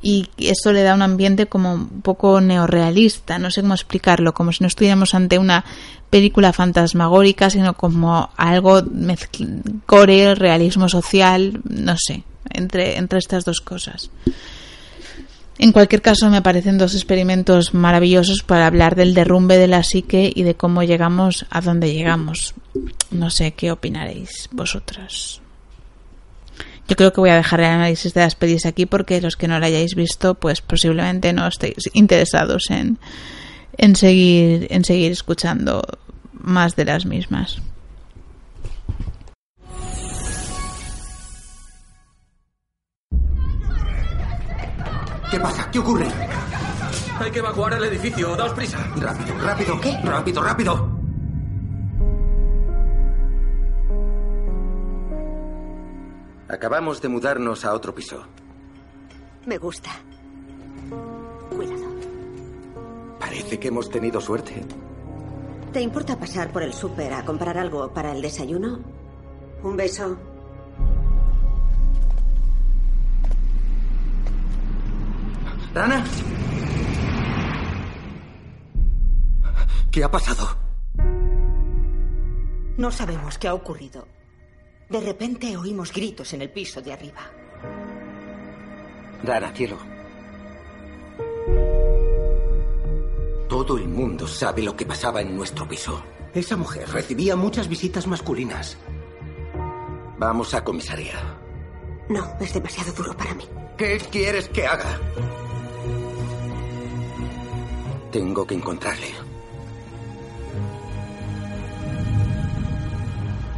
y eso le da un ambiente como un poco neorrealista, no sé cómo explicarlo, como si no estuviéramos ante una película fantasmagórica, sino como algo core, realismo social, no sé, entre, entre estas dos cosas. En cualquier caso, me parecen dos experimentos maravillosos para hablar del derrumbe de la psique y de cómo llegamos a donde llegamos. No sé qué opinaréis vosotras. Yo creo que voy a dejar el análisis de las pelis aquí porque los que no la hayáis visto, pues posiblemente no estéis interesados en, en seguir en seguir escuchando más de las mismas. ¿Qué pasa? ¿Qué ocurre? Hay que evacuar el edificio. Daos prisa. Rápido, rápido. ¿Qué? Rápido, rápido. Acabamos de mudarnos a otro piso. Me gusta. Cuidado. Parece que hemos tenido suerte. ¿Te importa pasar por el súper a comprar algo para el desayuno? Un beso. ¿Rana? ¿Qué ha pasado? No sabemos qué ha ocurrido. De repente oímos gritos en el piso de arriba. Rana, cielo. Todo el mundo sabe lo que pasaba en nuestro piso. Esa mujer recibía muchas visitas masculinas. Vamos a comisaría. No, es demasiado duro para mí. ¿Qué quieres que haga? Tengo que encontrarle.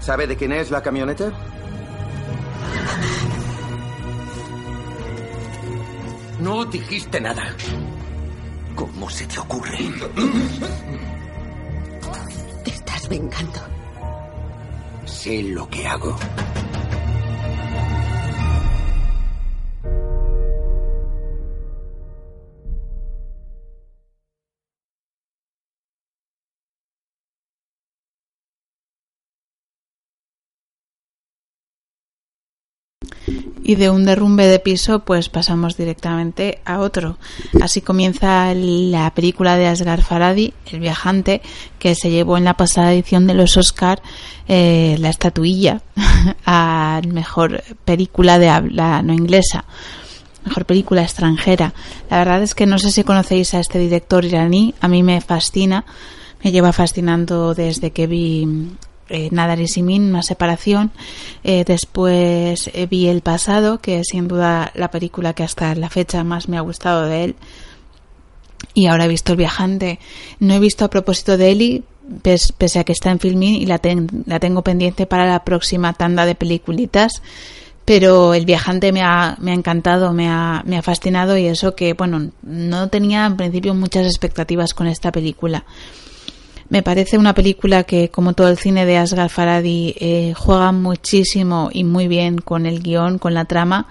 ¿Sabe de quién es la camioneta? No dijiste nada. ¿Cómo se te ocurre? Te estás vengando. Sé lo que hago. Y de un derrumbe de piso pues pasamos directamente a otro. Así comienza la película de Asghar Faradi, El viajante, que se llevó en la pasada edición de los Oscar eh, la estatuilla a mejor película de habla no inglesa mejor película extranjera. La verdad es que no sé si conocéis a este director iraní, a mí me fascina, me lleva fascinando desde que vi eh, Nadar y Simin, una separación. Eh, después eh, vi El pasado, que es sin duda la película que hasta la fecha más me ha gustado de él. Y ahora he visto El viajante. No he visto a propósito de Eli, pese a que está en filming y la, la tengo pendiente para la próxima tanda de peliculitas pero el viajante me ha, me ha encantado, me ha, me ha fascinado y eso que, bueno, no tenía en principio muchas expectativas con esta película. Me parece una película que, como todo el cine de Asghar Faradi, eh, juega muchísimo y muy bien con el guion, con la trama.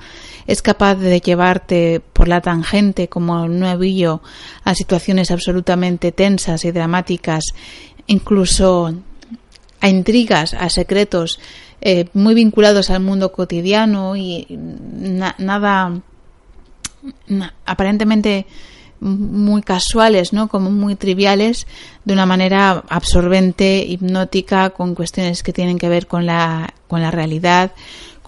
Es capaz de llevarte por la tangente, como un nuevillo, a situaciones absolutamente tensas y dramáticas, incluso a intrigas, a secretos eh, muy vinculados al mundo cotidiano y nada aparentemente muy casuales, ¿no? Como muy triviales, de una manera absorbente, hipnótica, con cuestiones que tienen que ver con la, con la realidad,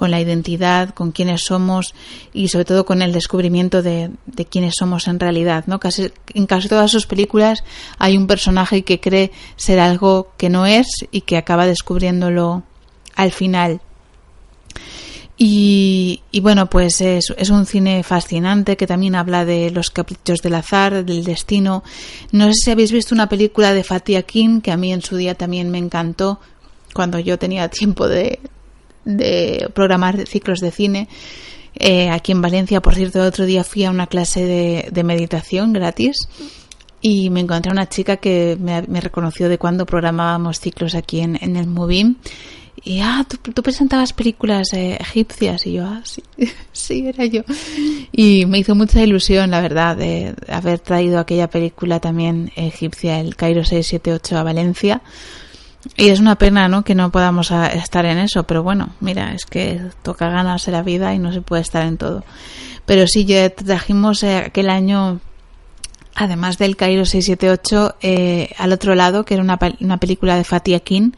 con la identidad, con quiénes somos y sobre todo con el descubrimiento de, de quiénes somos en realidad, ¿no? Casi, en casi todas sus películas hay un personaje que cree ser algo que no es y que acaba descubriéndolo al final. Y, y bueno, pues es, es, un cine fascinante que también habla de los caprichos del azar, del destino. No sé si habéis visto una película de Fatih Akin que a mí en su día también me encantó cuando yo tenía tiempo de, de programar ciclos de cine. Eh, aquí en Valencia, por cierto, otro día fui a una clase de, de meditación gratis y me encontré una chica que me, me, reconoció de cuando programábamos ciclos aquí en, en el Movim. Y, ah, tú, tú presentabas películas eh, egipcias. Y yo, ah, sí, sí, era yo. Y me hizo mucha ilusión, la verdad, de haber traído aquella película también egipcia, el Cairo 678 a Valencia. Y es una pena, ¿no? Que no podamos estar en eso, pero bueno, mira, es que toca ganarse la vida y no se puede estar en todo. Pero sí, ya trajimos eh, aquel año, además del Cairo 678, eh, al otro lado, que era una, una película de Fatih Akin,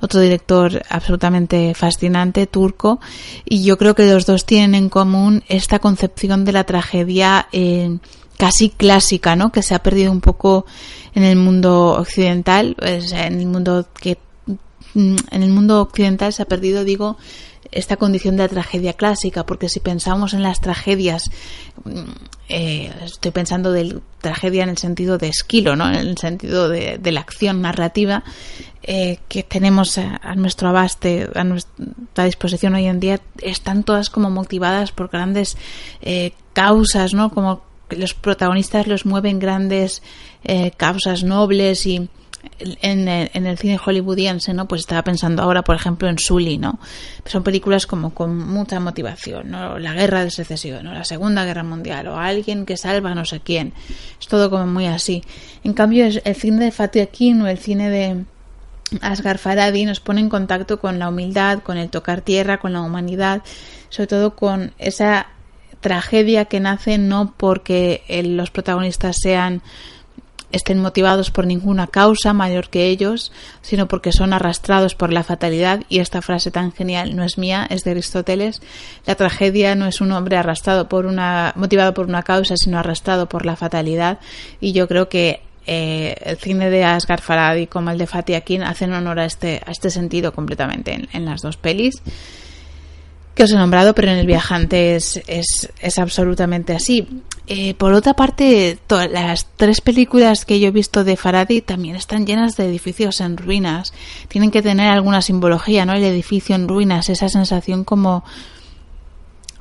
otro director absolutamente fascinante, turco, y yo creo que los dos tienen en común esta concepción de la tragedia eh, casi clásica, ¿no? Que se ha perdido un poco en el mundo occidental, pues, en el mundo que en el mundo occidental se ha perdido, digo, esta condición de tragedia clásica, porque si pensamos en las tragedias, eh, estoy pensando de tragedia en el sentido de esquilo, ¿no? en el sentido de, la acción narrativa eh, que tenemos a, nuestro abaste, a nuestra disposición hoy en día, están todas como motivadas por grandes eh, causas, ¿no? como los protagonistas los mueven grandes causas nobles y en, en, el cine hollywoodiense, ¿no? Pues estaba pensando ahora, por ejemplo, en Sully, ¿no? Son películas como con mucha motivación, ¿no? La guerra de secesión, ¿no? La Segunda Guerra Mundial, o alguien que salva no sé quién. Es todo como muy así. En cambio, el cine de Fatih Akin o el cine de Asghar Farhadi nos pone en contacto con la humildad, con el tocar tierra, con la humanidad, sobre todo con esa tragedia que nace no porque el, los protagonistas sean estén motivados por ninguna causa mayor que ellos, sino porque son arrastrados por la fatalidad. Y esta frase tan genial no es mía, es de Aristóteles. La tragedia no es un hombre arrastrado por una motivado por una causa, sino arrastrado por la fatalidad. Y yo creo que eh, el cine de Asghar Farhadi como el de Fatih Akin hacen honor a este a este sentido completamente en, en las dos pelis que os he nombrado, pero en El Viajante es, es, es absolutamente así. Eh, por otra parte, todas las tres películas que yo he visto de Faradi también están llenas de edificios en ruinas. Tienen que tener alguna simbología, ¿no? El edificio en ruinas, esa sensación como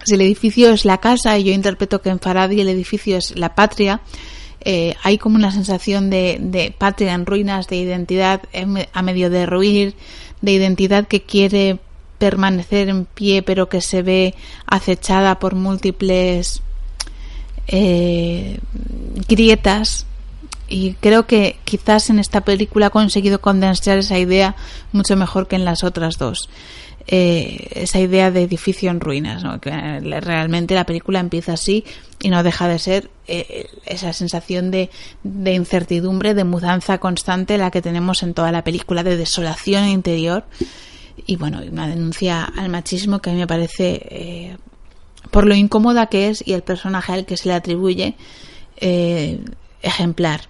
si el edificio es la casa y yo interpreto que en Faradi el edificio es la patria, eh, hay como una sensación de, de, patria en ruinas, de identidad a medio de ruir, de identidad que quiere permanecer en pie pero que se ve acechada por múltiples eh, grietas y creo que quizás en esta película ha conseguido condensar esa idea mucho mejor que en las otras dos. Eh, esa idea de edificio en ruinas, ¿no? que realmente la película empieza así y no deja de ser eh, esa sensación de, de, incertidumbre, de mudanza constante la que tenemos en toda la película, de desolación interior y bueno, una denuncia al machismo que a mí me parece, eh, por lo incómoda que es y el personaje al que se le atribuye, eh, ejemplar.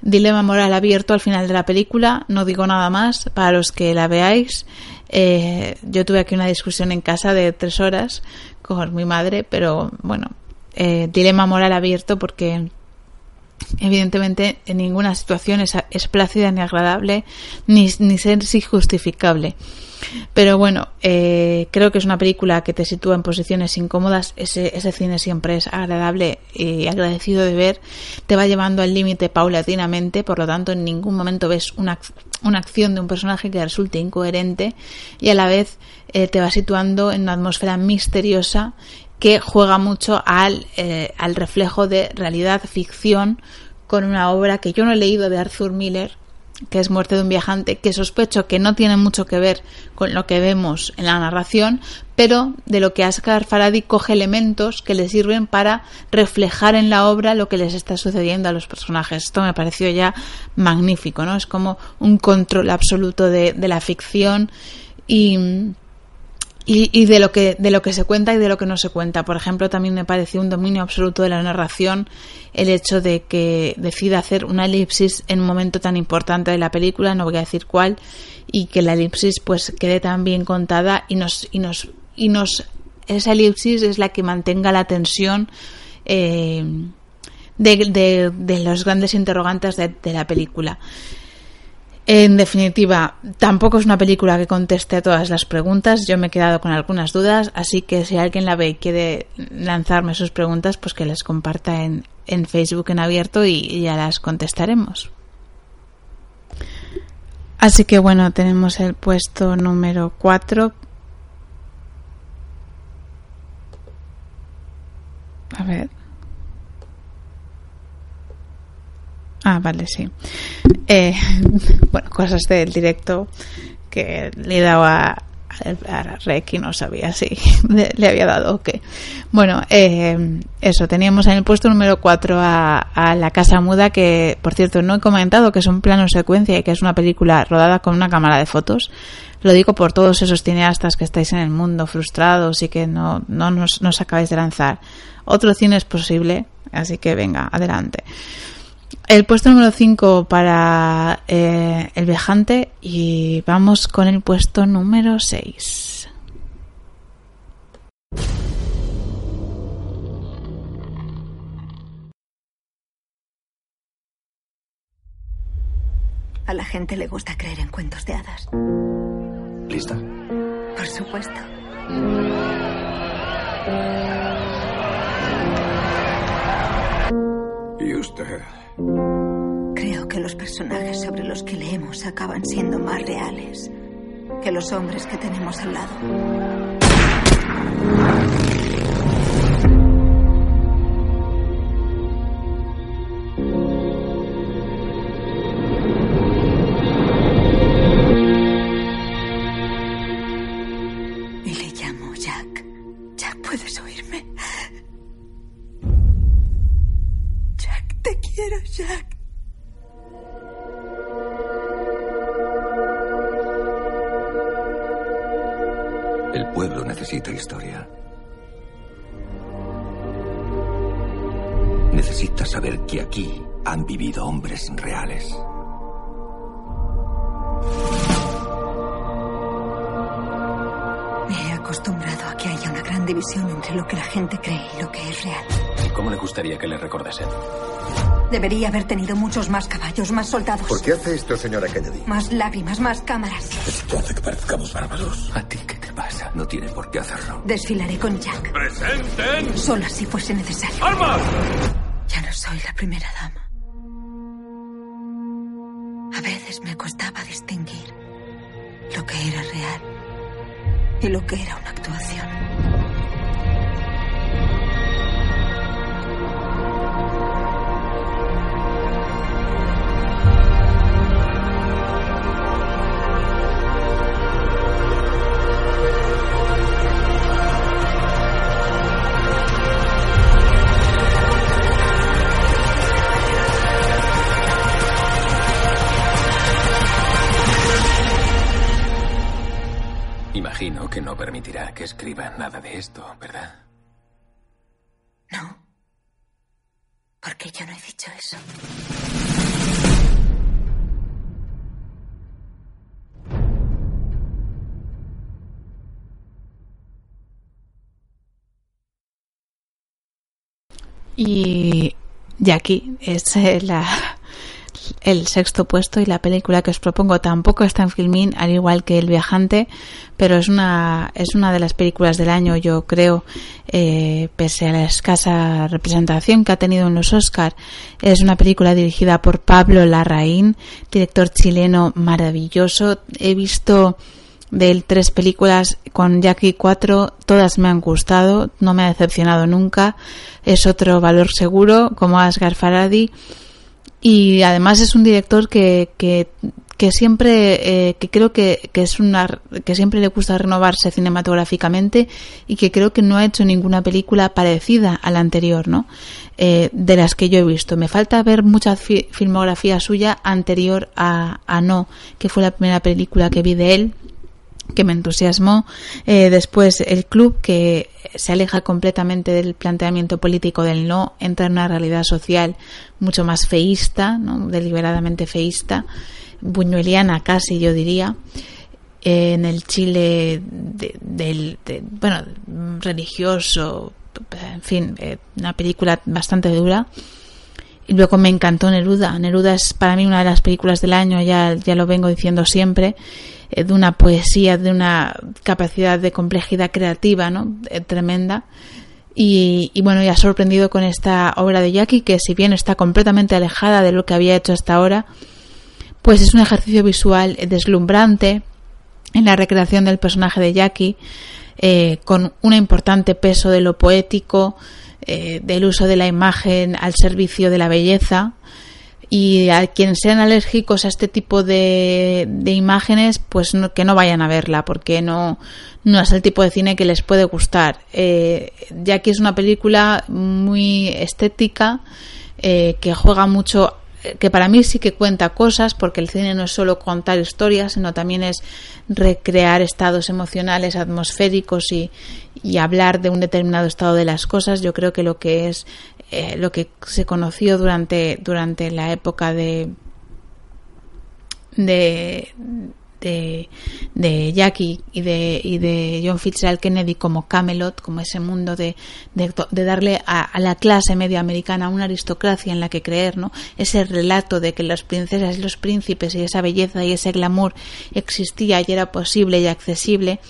Dilema moral abierto al final de la película, no digo nada más para los que la veáis. Eh, yo tuve aquí una discusión en casa de tres horas con mi madre, pero bueno, dilema moral abierto porque evidentemente en ninguna situación es, es plácida ni agradable ni, ni ser justificable. Pero bueno, eh, creo que es una película que te sitúa en posiciones incómodas. Ese, ese cine siempre es agradable y agradecido de ver. Te va llevando al límite paulatinamente, por lo tanto, en ningún momento ves una, una acción de un personaje que resulte incoherente y a la vez eh, te va situando en una atmósfera misteriosa que juega mucho al, eh, al reflejo de realidad ficción con una obra que yo no he leído de Arthur Miller, que es Muerte de un viajante, que sospecho que no tiene mucho que ver con lo que vemos en la narración, pero de lo que Asghar Faradi coge elementos que le sirven para reflejar en la obra lo que les está sucediendo a los personajes. Esto me pareció ya magnífico, ¿no? Es como un control absoluto de, de la ficción y y, y, de lo que de lo que se cuenta y de lo que no se cuenta. Por ejemplo, también me pareció un dominio absoluto de la narración el hecho de que decida hacer una elipsis en un momento tan importante de la película, no voy a decir cuál, y que la elipsis pues quede tan bien contada y nos y nos y nos esa elipsis es la que mantenga la tensión eh, de, los grandes interrogantes de, la película. En definitiva, tampoco es una película que conteste a todas las preguntas. Yo me he quedado con algunas dudas, así que si alguien la ve y quiere lanzarme sus preguntas, pues que les comparta en, en Facebook en abierto y ya las contestaremos. Así que bueno, tenemos el puesto número 4. A ver. Ah, vale, sí. Eh, bueno, cosas del directo que le he dado a, a y no sabía si le, había dado o qué. Bueno, eh, eso, teníamos en el puesto número 4 a, La Casa Muda, que por cierto no he comentado que es un plano secuencia y que es una película rodada con una cámara de fotos. Lo digo por todos esos cineastas que estáis en el mundo frustrados y que no, no nos acabáis de lanzar. Otro cine es posible, así que venga, adelante. El puesto número 5 para eh, el viajante y vamos con el puesto número 6. A la gente le gusta creer en cuentos de hadas. ¿Lista? Por supuesto. ¿Y usted? Creo que los personajes sobre los que leemos acaban siendo más reales que los hombres que tenemos al lado. Jack. El pueblo necesita historia. Necesita saber que aquí han vivido hombres reales. Gran división entre lo que la gente cree y lo que es real. ¿Cómo le gustaría que le recordasen? Debería haber tenido muchos más caballos, más soldados. ¿Por qué hace esto, señora Kennedy? Más lágrimas, más cámaras. Esto hace que parezcamos bárbaros. ¿A ti qué te pasa? No tiene por qué hacerlo. Desfilaré con Jack. ¡Presenten! Solo si fuese necesario. ¡Armas! Ya no soy la primera dama. A veces me costaba distinguir lo que era real y lo que era una actuación. Que no permitirá que escriba nada de esto, ¿verdad? No. Porque yo no he dicho eso. Y, y aquí es eh, el sexto puesto y la película que os propongo tampoco está en Filmin, al igual que El Viajante, pero es una, es una de las películas del año, yo creo, eh, pese a la escasa representación que ha tenido en los Oscar. Es una película dirigida por Pablo Larraín, director chileno maravilloso. He visto de él tres películas con Jackie cuatro, todas me han gustado, no me ha decepcionado nunca. Es otro valor seguro, como Asghar Faradi y además es un director que, que, que siempre eh, que creo que, que, es una que siempre le gusta renovarse cinematográficamente y que creo que no ha hecho ninguna película parecida a la anterior no eh, de las que yo he visto. Me falta ver mucha filmografía suya anterior a, a no que fue la primera película que vi de él que me entusiasmó. Eh, después el club que se aleja completamente del planteamiento político del no, entra en una realidad social mucho más feísta, ¿no? deliberadamente feísta, buñueliana casi yo diría. en el Chile del, bueno, religioso, en fin, eh, una película bastante dura. Y luego me encantó Neruda. Neruda es para mí una de las películas del año, ya, ya lo vengo diciendo siempre, eh, de una poesía, de una capacidad de complejidad creativa ¿no? Eh, tremenda. Y, y, bueno, ya sorprendido con esta obra de Jackie, que si bien está completamente alejada de lo que había hecho hasta ahora, pues es un ejercicio visual deslumbrante en la recreación del personaje de Jackie, eh, con un importante peso de lo poético, eh, del uso de la imagen al servicio de la belleza. Y a quienes sean alérgicos a este tipo de, imágenes, pues que no vayan a verla, porque no, no es el tipo de cine que les puede gustar. Eh, Jackie es una película muy estética, eh, que juega mucho que para mí sí que cuenta cosas, porque el cine no es solo contar historias, sino también es recrear estados emocionales, atmosféricos y, y hablar de un determinado estado de las cosas. Yo creo que lo que es eh, lo que se conoció durante, durante la época de, de de, de Jackie y de, y de John Fitzgerald Kennedy como Camelot, como ese mundo de, de, darle a, la clase media americana una aristocracia en la que creer, ¿no? Ese relato de que las princesas y los príncipes y esa belleza y ese glamour existía y era posible y accesible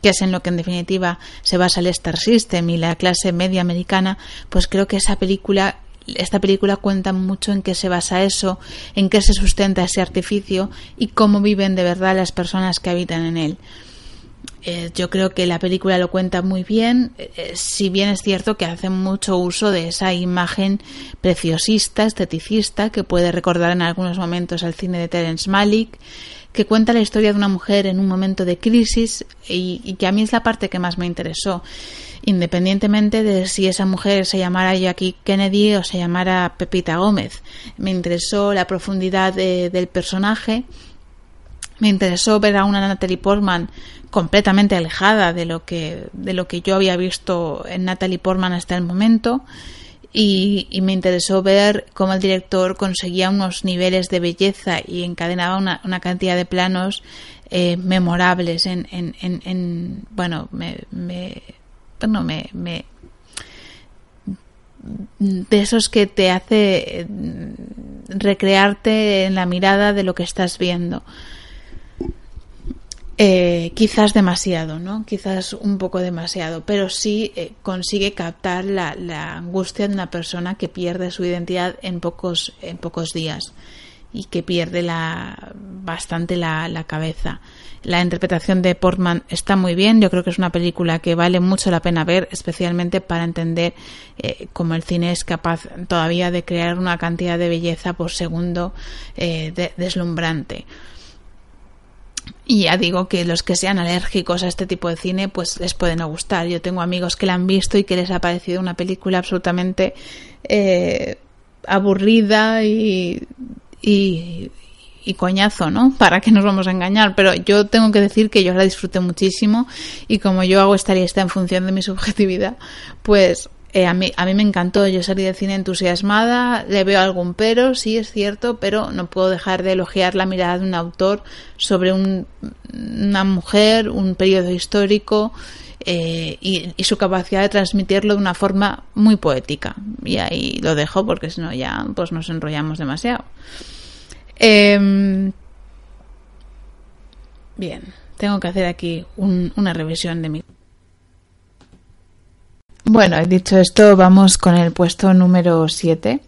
que es en lo que en definitiva se basa el Star System y la clase media americana, pues creo que esa película esta película cuenta mucho en qué se basa eso, en qué se sustenta ese artificio y cómo viven de verdad las personas que habitan en él. Eh, yo creo que la película lo cuenta muy bien, eh, si bien es cierto que hace mucho uso de esa imagen preciosista, esteticista, que puede recordar en algunos momentos al cine de Terence Malick, que cuenta la historia de una mujer en un momento de crisis y, y que a mí es la parte que más me interesó independientemente de si esa mujer se llamara Jackie Kennedy o se llamara Pepita Gómez. Me interesó la profundidad del personaje, me interesó ver a una Natalie Portman completamente alejada de lo que de lo que yo había visto en Natalie Portman hasta el momento y, me interesó ver cómo el director conseguía unos niveles de belleza y encadenaba una, una cantidad de planos eh, memorables en, en, en, bueno me, me, me de esos que te hace eh, recrearte en la mirada de lo que estás viendo. Eh, quizás demasiado, ¿no? Quizás un poco demasiado, pero sí eh, consigue captar la, la, angustia de una persona que pierde su identidad en pocos, en pocos días y que pierde la, bastante la, la cabeza. La interpretación de Portman está muy bien. Yo creo que es una película que vale mucho la pena ver, especialmente para entender eh, cómo el cine es capaz todavía de crear una cantidad de belleza por segundo eh, deslumbrante. Y ya digo que los que sean alérgicos a este tipo de cine, pues les puede no gustar. Yo tengo amigos que la han visto y que les ha parecido una película absolutamente eh, aburrida y, y, y coñazo, ¿no? ¿Para qué nos vamos a engañar? Pero yo tengo que decir que yo la disfruté muchísimo y como yo hago esta lista en función de mi subjetividad, pues eh, a, mí, a me encantó. Yo salí de cine entusiasmada, le veo algún pero, sí es cierto, pero no puedo dejar de elogiar la mirada de un autor sobre un, una mujer, un periodo histórico. Eh, y, su capacidad de transmitirlo de una forma muy poética. Y ahí lo dejo porque si no ya pues nos enrollamos demasiado. Em, bien, tengo que hacer aquí una revisión de mi. Bueno, dicho esto, vamos con el puesto número 7.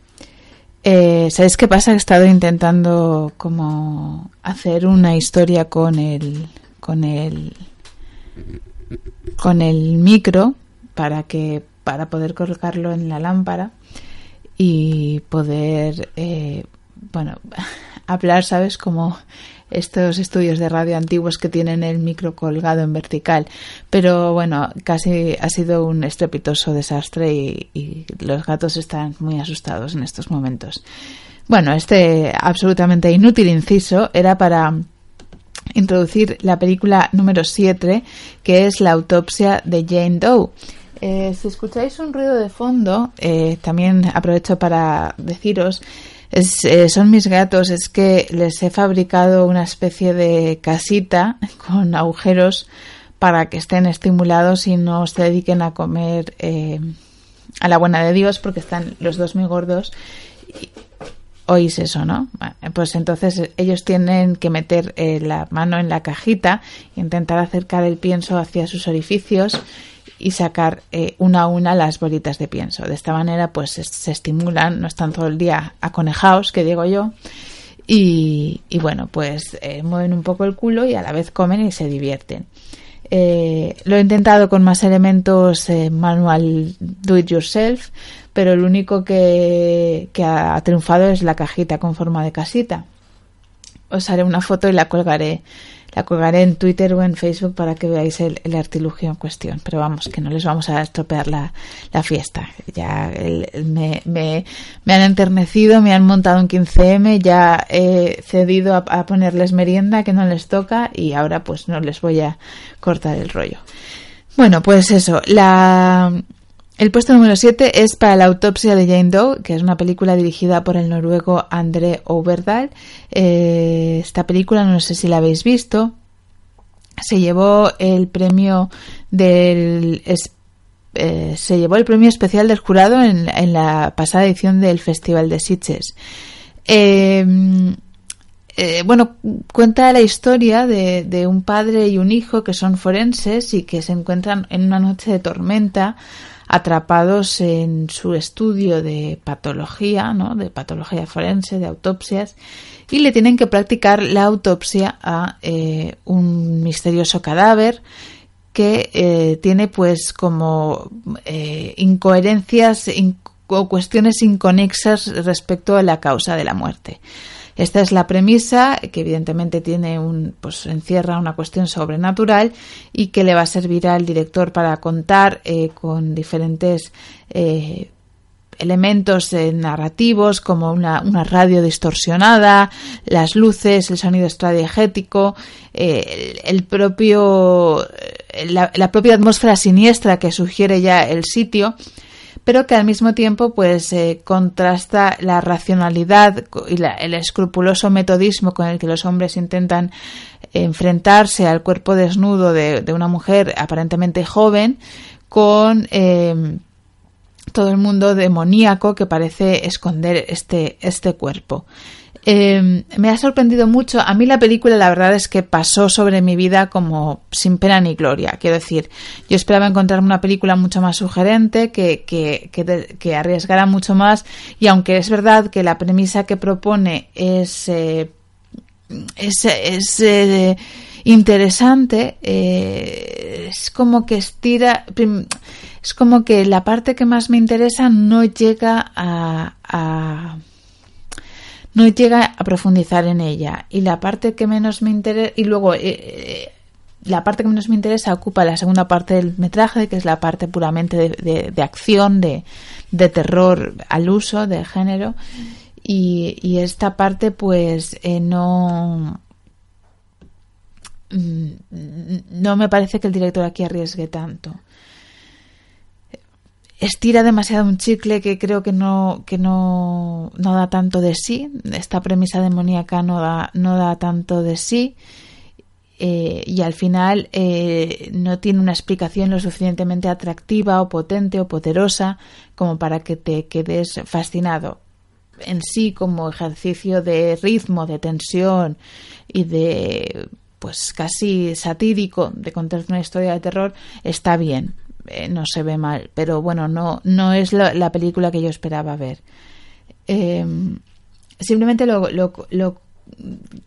Eh, ¿Sabéis qué pasa? He estado intentando como hacer una historia con el con el con el micro para que para poder colocarlo en la lámpara y poder eh, bueno hablar, ¿sabes? Como estos estudios de radio antiguos que tienen el micro colgado en vertical. Pero bueno, casi ha sido un estrepitoso desastre y, los gatos están muy asustados en estos momentos. Bueno, este absolutamente inútil inciso era para introducir la película número 7, que es la autopsia de Jane Doe. Eh, si escucháis un ruido de fondo, eh, también aprovecho para deciros Es, eh, son mis gatos, es que les he fabricado una especie de casita con agujeros para que estén estimulados y no se dediquen a comer eh, a la buena de Dios porque están los dos muy gordos. Oís eso, ¿no? Pues entonces ellos tienen que meter eh, la mano en la cajita, intentar acercar el pienso hacia sus orificios y sacar eh, una a una las bolitas de pienso. De esta manera, pues se, estimulan, no están todo el día aconejados, que digo yo, y, bueno, pues eh, mueven un poco el culo y a la vez comen y se divierten. Eh, lo he intentado con más elementos manual do it yourself, pero el único que, que ha triunfado es la cajita con forma de casita. Os haré una foto y la colgaré la colgaré en Twitter o en Facebook para que veáis el, artilugio en cuestión. Pero vamos, que no les vamos a estropear la, fiesta. Ya me, me, han enternecido, me han montado un 15M, ya he cedido a ponerles merienda que no les toca y ahora pues no les voy a cortar el rollo. Bueno, pues eso, la, el puesto número 7 es para la autopsia de Jane Doe, que es una película dirigida por el noruego André Overdal. Eh, esta película, no sé si la habéis visto, se llevó el premio del eh, se llevó el premio especial del jurado en, la pasada edición del Festival de Sitges. Em, eh, bueno, cuenta la historia de, de, un padre y un hijo que son forenses y que se encuentran en una noche de tormenta atrapados en su estudio de patología, ¿no? de patología forense, de autopsias, y le tienen que practicar la autopsia a eh, un misterioso cadáver que eh, tiene pues como eh, incoherencias o cuestiones inconexas respecto a la causa de la muerte. Esta es la premisa que evidentemente tiene un, pues encierra una cuestión sobrenatural y que le va a servir al director para contar eh, con diferentes eh, elementos eh, narrativos como una, radio distorsionada, las luces, el sonido extradiegético, el, propio la, propia atmósfera siniestra que sugiere ya el sitio pero que al mismo tiempo pues eh, contrasta la racionalidad y el escrupuloso metodismo con el que los hombres intentan enfrentarse al cuerpo desnudo de, una mujer aparentemente joven con em, todo el mundo demoníaco que parece esconder este, este cuerpo. Em, me ha sorprendido mucho. A mí la película, la verdad es que pasó sobre mi vida como sin pena ni gloria. Quiero decir, yo esperaba encontrarme una película mucho más sugerente, que, que, que, arriesgara mucho más. Y aunque es verdad que la premisa que propone es, eh, es, es eh, interesante, eh, es como que estira. Es como que la parte que más me interesa no llega a no llega a profundizar en ella. Y la parte que menos me interesa y luego eh, eh, la parte que menos me interesa ocupa la segunda parte del metraje que es la parte puramente de, acción de, terror al uso de género. Y, esta parte pues eh, no mm, no me parece que el director aquí arriesgue tanto estira demasiado un chicle que creo que no, que no, no da tanto de sí. Esta premisa demoníaca no da, no da tanto de sí. Eh, y al final eh, no tiene una explicación lo suficientemente atractiva o potente o poderosa como para que te quedes fascinado en sí como ejercicio de ritmo, de tensión y de pues casi satírico de contar una historia de terror está bien eh, no se ve mal, pero bueno, no, no es la, película que yo esperaba ver. Em, simplemente lo, lo,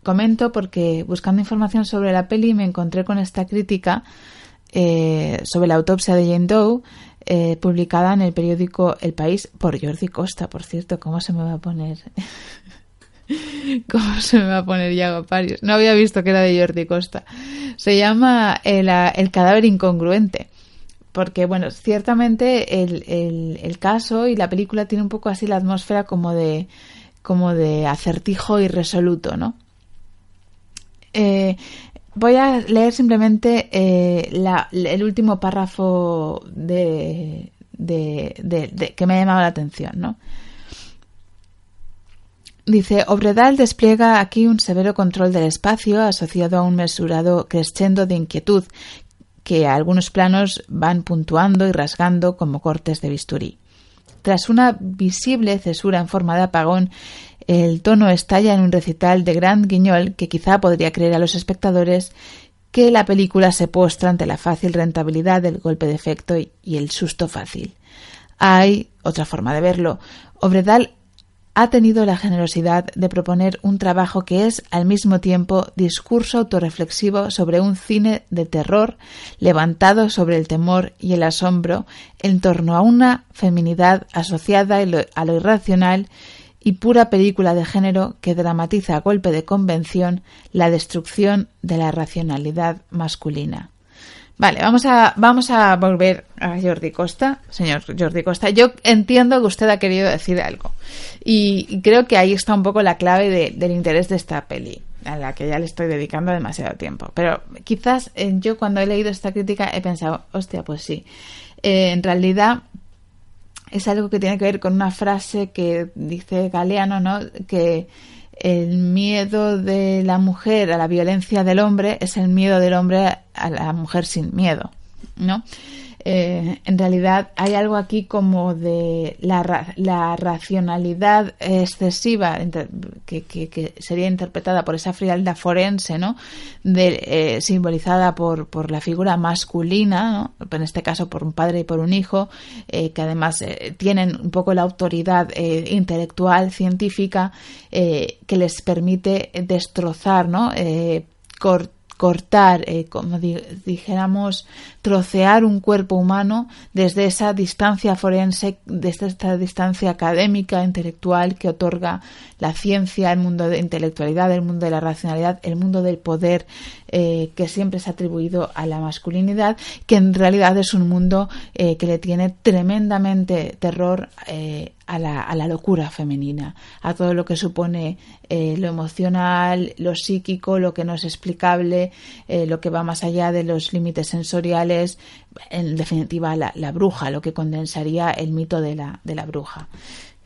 comento porque buscando información sobre la peli me encontré con esta crítica eh, sobre la autopsia de Jane Doe eh, publicada en el periódico El País por Jordi Costa, por cierto, ¿cómo se me va a poner? ¿Cómo se me va a poner Yago Parios? No había visto que era de Jordi Costa. Se llama El, el cadáver incongruente porque bueno, ciertamente el, caso y la película tiene un poco así la atmósfera como de como de acertijo irresoluto, ¿no? Eh, voy a leer simplemente eh, el último párrafo de, de, que me ha llamado la atención, ¿no? Dice, Obredal despliega aquí un severo control del espacio asociado a un mesurado crescendo de inquietud que algunos planos van puntuando y rasgando como cortes de bisturí. Tras una visible cesura en forma de apagón, el tono estalla en un recital de gran guiñol que quizá podría creer a los espectadores que la película se postra ante la fácil rentabilidad del golpe de efecto y el susto fácil. Hay otra forma de verlo. Obredal ha tenido la generosidad de proponer un trabajo que es al mismo tiempo discurso autorreflexivo sobre un cine de terror levantado sobre el temor y el asombro en torno a una feminidad asociada a lo irracional y pura película de género que dramatiza a golpe de convención la destrucción de la racionalidad masculina. Vale, vamos a, vamos a volver a Jordi Costa. Señor Jordi Costa, yo entiendo que usted ha querido decir algo. Y creo que ahí está un poco la clave del interés de esta peli, a la que ya le estoy dedicando demasiado tiempo. Pero quizás eh, yo cuando he leído esta crítica he pensado, hostia, pues sí. Eh, en realidad es algo que tiene que ver con una frase que dice Galeano, ¿no? Que el miedo de la mujer a la violencia del hombre es el miedo del hombre a la mujer sin miedo, ¿no? Eh, en realidad hay algo aquí como de la, la racionalidad excesiva que, sería interpretada por esa frialdad forense, ¿no? De, eh, simbolizada por, por la figura masculina, en este caso por un padre y por un hijo, eh, que además tienen un poco la autoridad intelectual, científica, que les permite destrozar, ¿no? cortar, como dijéramos, trocear un cuerpo humano desde esa distancia forense, desde esta distancia académica, intelectual que otorga la ciencia, el mundo de intelectualidad, el mundo de la racionalidad, el mundo del poder eh, que siempre se ha atribuido a la masculinidad, que en realidad es un mundo eh, que le tiene tremendamente terror a la, a la, locura femenina, a todo lo que supone lo emocional, lo psíquico, lo que no es explicable, lo que va más allá de los límites sensoriales, en definitiva la, la, bruja, lo que condensaría el mito de la, de la bruja.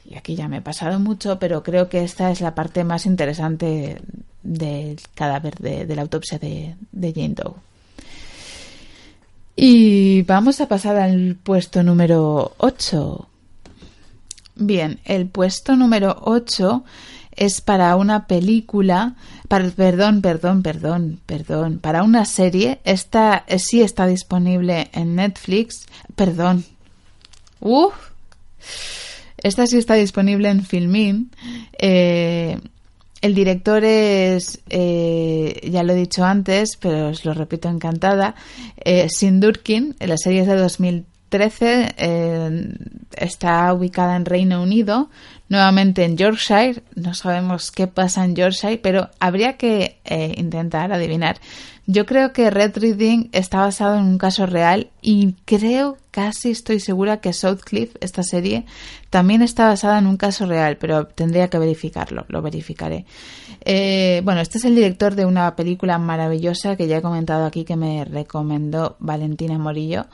Y aquí ya me he pasado mucho, pero creo que esta es la parte más interesante del cadáver de, la autopsia de, de Jane Doe. Y vamos a pasar al puesto número 8. Bien, el puesto número 8 es para una película, perdón, perdón, perdón, perdón, para una serie. Esta eh, sí está disponible en Netflix. Perdón. Uf. Esta sí está disponible en Filmin. Eh, el director es, eh, ya lo he dicho antes, pero os lo repito encantada, eh, Sindurkin. La serie es de 2013. está ubicada en Reino Unido nuevamente en Yorkshire. No sabemos qué pasa en Yorkshire, pero habría que eh, intentar adivinar. Yo creo que Red Reading está basado en un caso real y creo, casi estoy segura que Southcliffe, esta serie, también está basada en un caso real, pero tendría que verificarlo, lo verificaré. Eh, bueno, este es el director de una película maravillosa que ya he comentado aquí que me recomendó Valentina Morillo,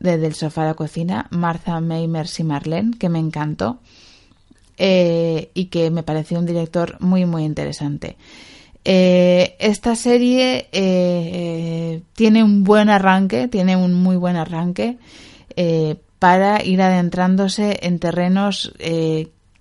desde el sofá a la cocina, Martha May, Mercy Marlene, que me encantó. Eh, y que me pareció un director muy, muy interesante. Eh, esta serie eh, tiene un buen arranque, tiene un muy buen arranque para ir adentrándose en terrenos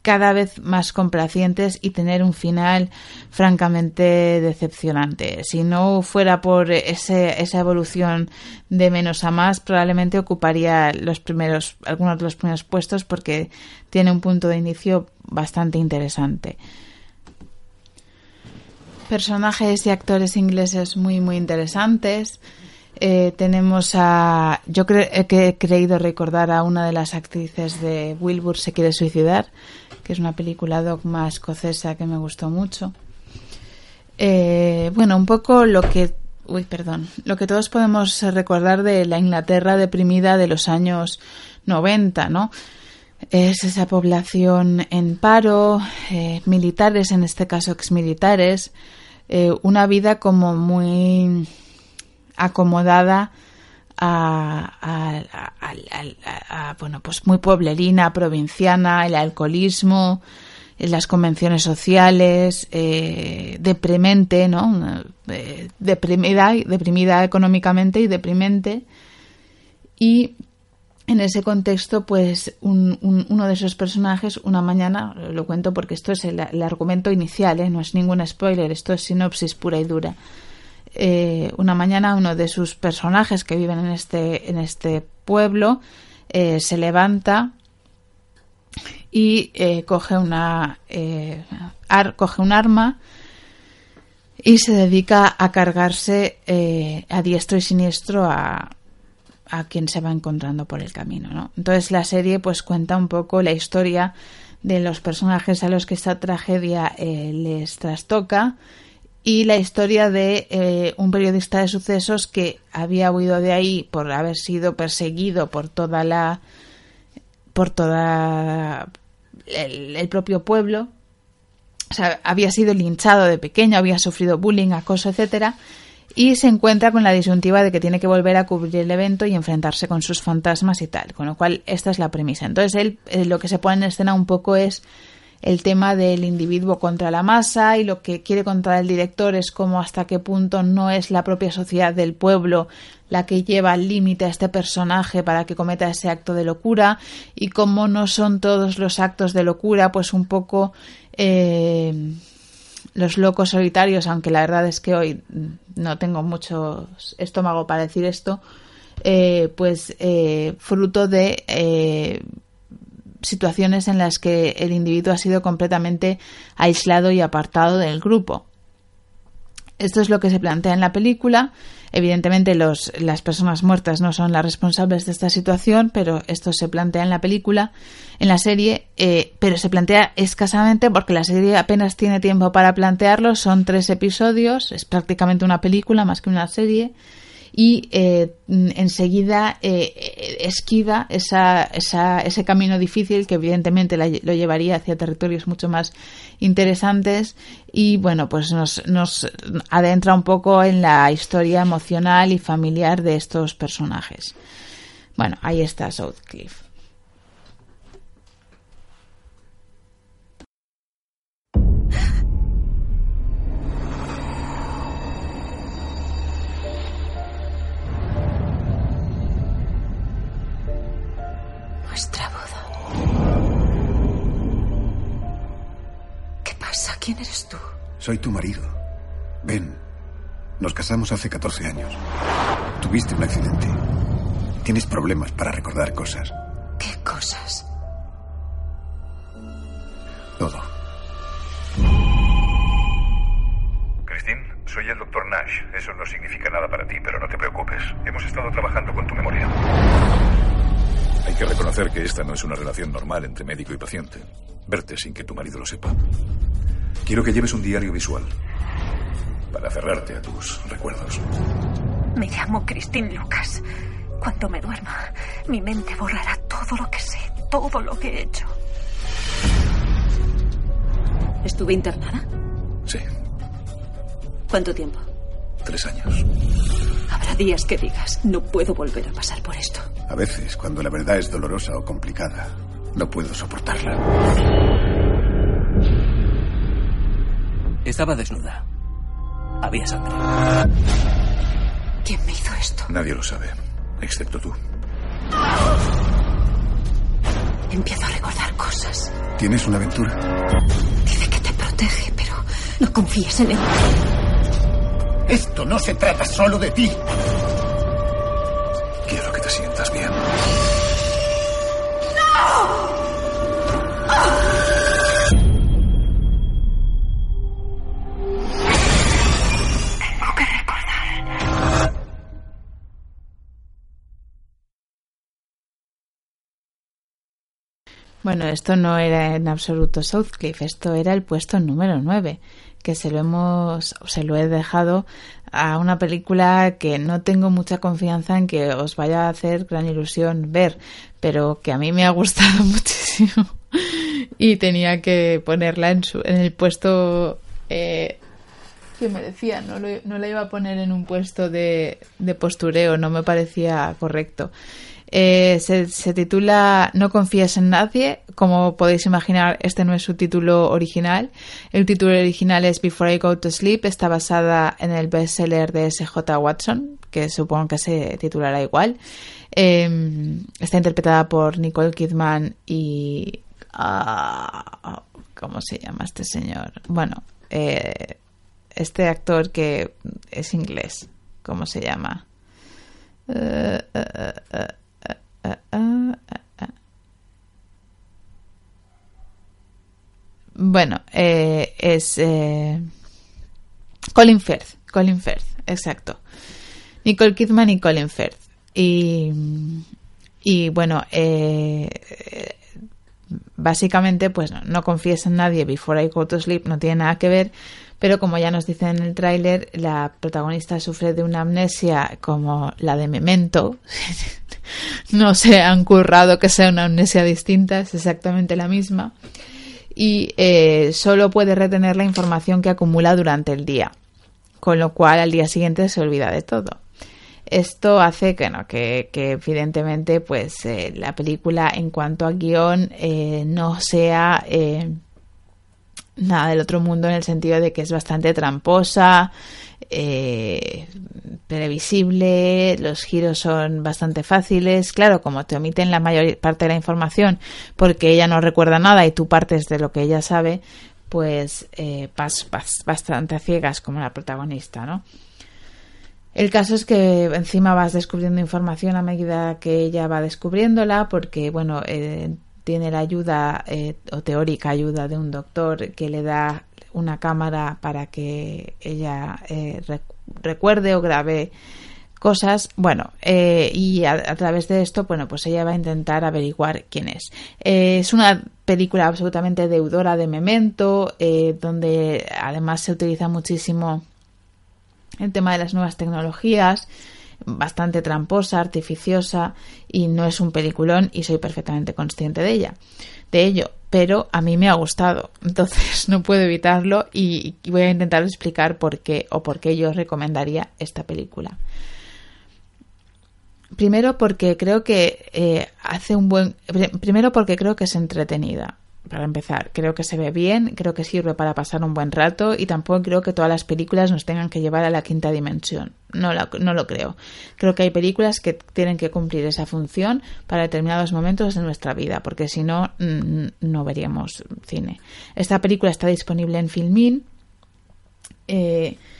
cada vez más complacientes y tener un final francamente decepcionante. Si no fuera por ese, esa evolución de menos a más, probablemente ocuparía los primeros, algunos de los primeros puestos porque tiene un punto de inicio bastante interesante. Personajes y actores ingleses muy muy interesantes. Eh, tenemos a. Yo creo que he creído recordar a una de las actrices de Wilbur se quiere suicidar, que es una película dogma escocesa que me gustó mucho. Eh, bueno, un poco lo que, uy, perdón, lo que todos podemos recordar de la Inglaterra deprimida de los años 90, ¿no? Es esa población en paro, eh, militares, en este caso exmilitares, eh, una vida como muy acomodada a, bueno, pues muy pueblerina, provinciana, el alcoholismo las convenciones sociales, eh, deprimente, ¿no? Eh, deprimida, deprimida económicamente y deprimente. Y en ese contexto, pues uno de esos personajes, una mañana, lo cuento porque esto es el, argumento inicial, ¿eh? no es ningún spoiler, esto es sinopsis pura y dura. Eh, una mañana uno de sus personajes que viven en este, en este pueblo eh, se levanta y coge, una, coge un arma y se dedica a cargarse a diestro y siniestro a, a quien se va encontrando por el camino, ¿no? Entonces la serie pues cuenta un poco la historia de los personajes a los que esta tragedia eh, les trastoca y la historia de eh, un periodista de sucesos que había huido de ahí por haber sido perseguido por toda la por toda el, propio pueblo o sea, había sido linchado de pequeño había sufrido bullying acoso etcétera y se encuentra con la disyuntiva de que tiene que volver a cubrir el evento y enfrentarse con sus fantasmas y tal, con lo cual esta es la premisa. Entonces él eh, lo que se pone en escena un poco es el tema del individuo contra la masa y lo que quiere contar el director es cómo hasta qué punto no es la propia sociedad del pueblo la que lleva al límite a este personaje para que cometa ese acto de locura. Y cómo no son todos los actos de locura pues un poco eh, los locos solitarios, aunque la verdad es que hoy no tengo mucho estómago para decir esto, eh, pues eh, fruto de eh, situaciones en las que el individuo ha sido completamente aislado y apartado del grupo. Esto es lo que se plantea en la película. Evidentemente los, las personas muertas no son las responsables de esta situación, pero esto se plantea en la película, en la serie, eh, pero se plantea escasamente porque la serie apenas tiene tiempo para plantearlo. Son tres episodios, es prácticamente una película más que una serie y eh, enseguida eh, esquiva esa, esa, ese camino difícil que evidentemente lo llevaría hacia territorios mucho más interesantes y bueno pues nos, nos adentra un poco en la historia emocional y familiar de estos personajes. Bueno, ahí está Southcliffe. Nuestra boda. ¿Qué pasa? ¿Quién eres tú? Soy tu marido. Ben. Nos casamos hace 14 años. Tuviste un accidente. Tienes problemas para recordar cosas. ¿Qué cosas? Todo. Christine, soy el doctor Nash. Eso no significa nada para ti, pero no te preocupes. Hemos estado trabajando con tu memoria. Hay que reconocer que esta no es una relación normal entre médico y paciente. Verte sin que tu marido lo sepa. Quiero que lleves un diario visual para cerrarte a tus recuerdos. Me llamo Christine Lucas. Cuando me duerma, mi mente borrará todo lo que sé, todo lo que he hecho. ¿Estuve internada? Sí. ¿Cuánto tiempo? Tres años. Habrá días que digas, no puedo volver a pasar por esto. A veces, cuando la verdad es dolorosa o complicada, no puedo soportarla. Estaba desnuda. Había sangre. ¿Quién me hizo esto? Nadie lo sabe, excepto tú. Empiezo a recordar cosas. ¿Tienes una aventura? Dice que te protege, pero no confíes en él. Esto no se trata solo de ti. Quiero que te sientas bien. Tengo que recordar. Bueno, esto no era en absoluto Southcliffe, esto era el puesto número 9, que se lo hemos, se lo he dejado a una película que no tengo mucha confianza en que os vaya a hacer gran ilusión ver, pero que a mí me ha gustado muchísimo y tenía que ponerla en, su, en el puesto eh, que me decía, no, lo, no la iba a poner en un puesto de postureo, no me parecía correcto. Eh, se, titula No confíes en nadie. Como podéis imaginar, este no es su título original. El título original es Before I Go to Sleep. Está basada en el bestseller de S.J. Watson, que supongo que se titulará igual. Eh, está interpretada por Nicole Kidman y... Uh, ¿Cómo se llama este señor? Bueno, eh, este actor que es inglés. ¿Cómo se llama? Uh, bueno, eh, es eh, Colin Firth, Colin Firth, exacto. Nicole Kidman y Colin Firth. Y, y bueno, eh, básicamente, pues no, no confíes en nadie before I go to sleep, no tiene nada que ver, pero como ya nos dice en el tráiler, la protagonista sufre de una amnesia como la de Memento. no se han currado que sea una amnesia distinta, es exactamente la misma. Y eh, solo puede retener la información que acumula durante el día, con lo cual al día siguiente se olvida de todo. Esto hace que, no, que, evidentemente pues eh, la película en cuanto a guion eh, no sea nada del otro mundo en el sentido de que es bastante tramposa, eh, previsible, los giros son bastante fáciles. Claro, como te omiten la mayor parte de la información porque ella no recuerda nada y tú partes de lo que ella sabe, pues eh, vas, vas bastante a ciegas como la protagonista, ¿no? El caso es que encima vas descubriendo información a medida que ella va descubriéndola, porque, bueno, eh, tiene la ayuda eh, o teórica ayuda de un doctor que le da una cámara para que ella eh, recuerde o grabe cosas. Bueno eh, y a, través de esto bueno pues ella va a intentar averiguar quién es. Es una película absolutamente deudora de memento donde además se utiliza muchísimo el tema de las nuevas tecnologías bastante tramposa, artificiosa y no es un peliculón y soy perfectamente consciente de ella, de ello, pero a mí me ha gustado, entonces no puedo evitarlo y, voy a intentar explicar por qué o por qué yo recomendaría esta película. Primero porque creo que eh, hace un buen. Primero porque creo que es entretenida para empezar, creo que se ve bien, creo que sirve para pasar un buen rato y tampoco creo que todas las películas nos tengan que llevar a la quinta dimensión. No, la, no lo creo. Creo que hay películas que tienen que cumplir esa función para determinados momentos de nuestra vida, porque si no, no veríamos cine. Esta película está disponible en Filmin. Eh, Mm,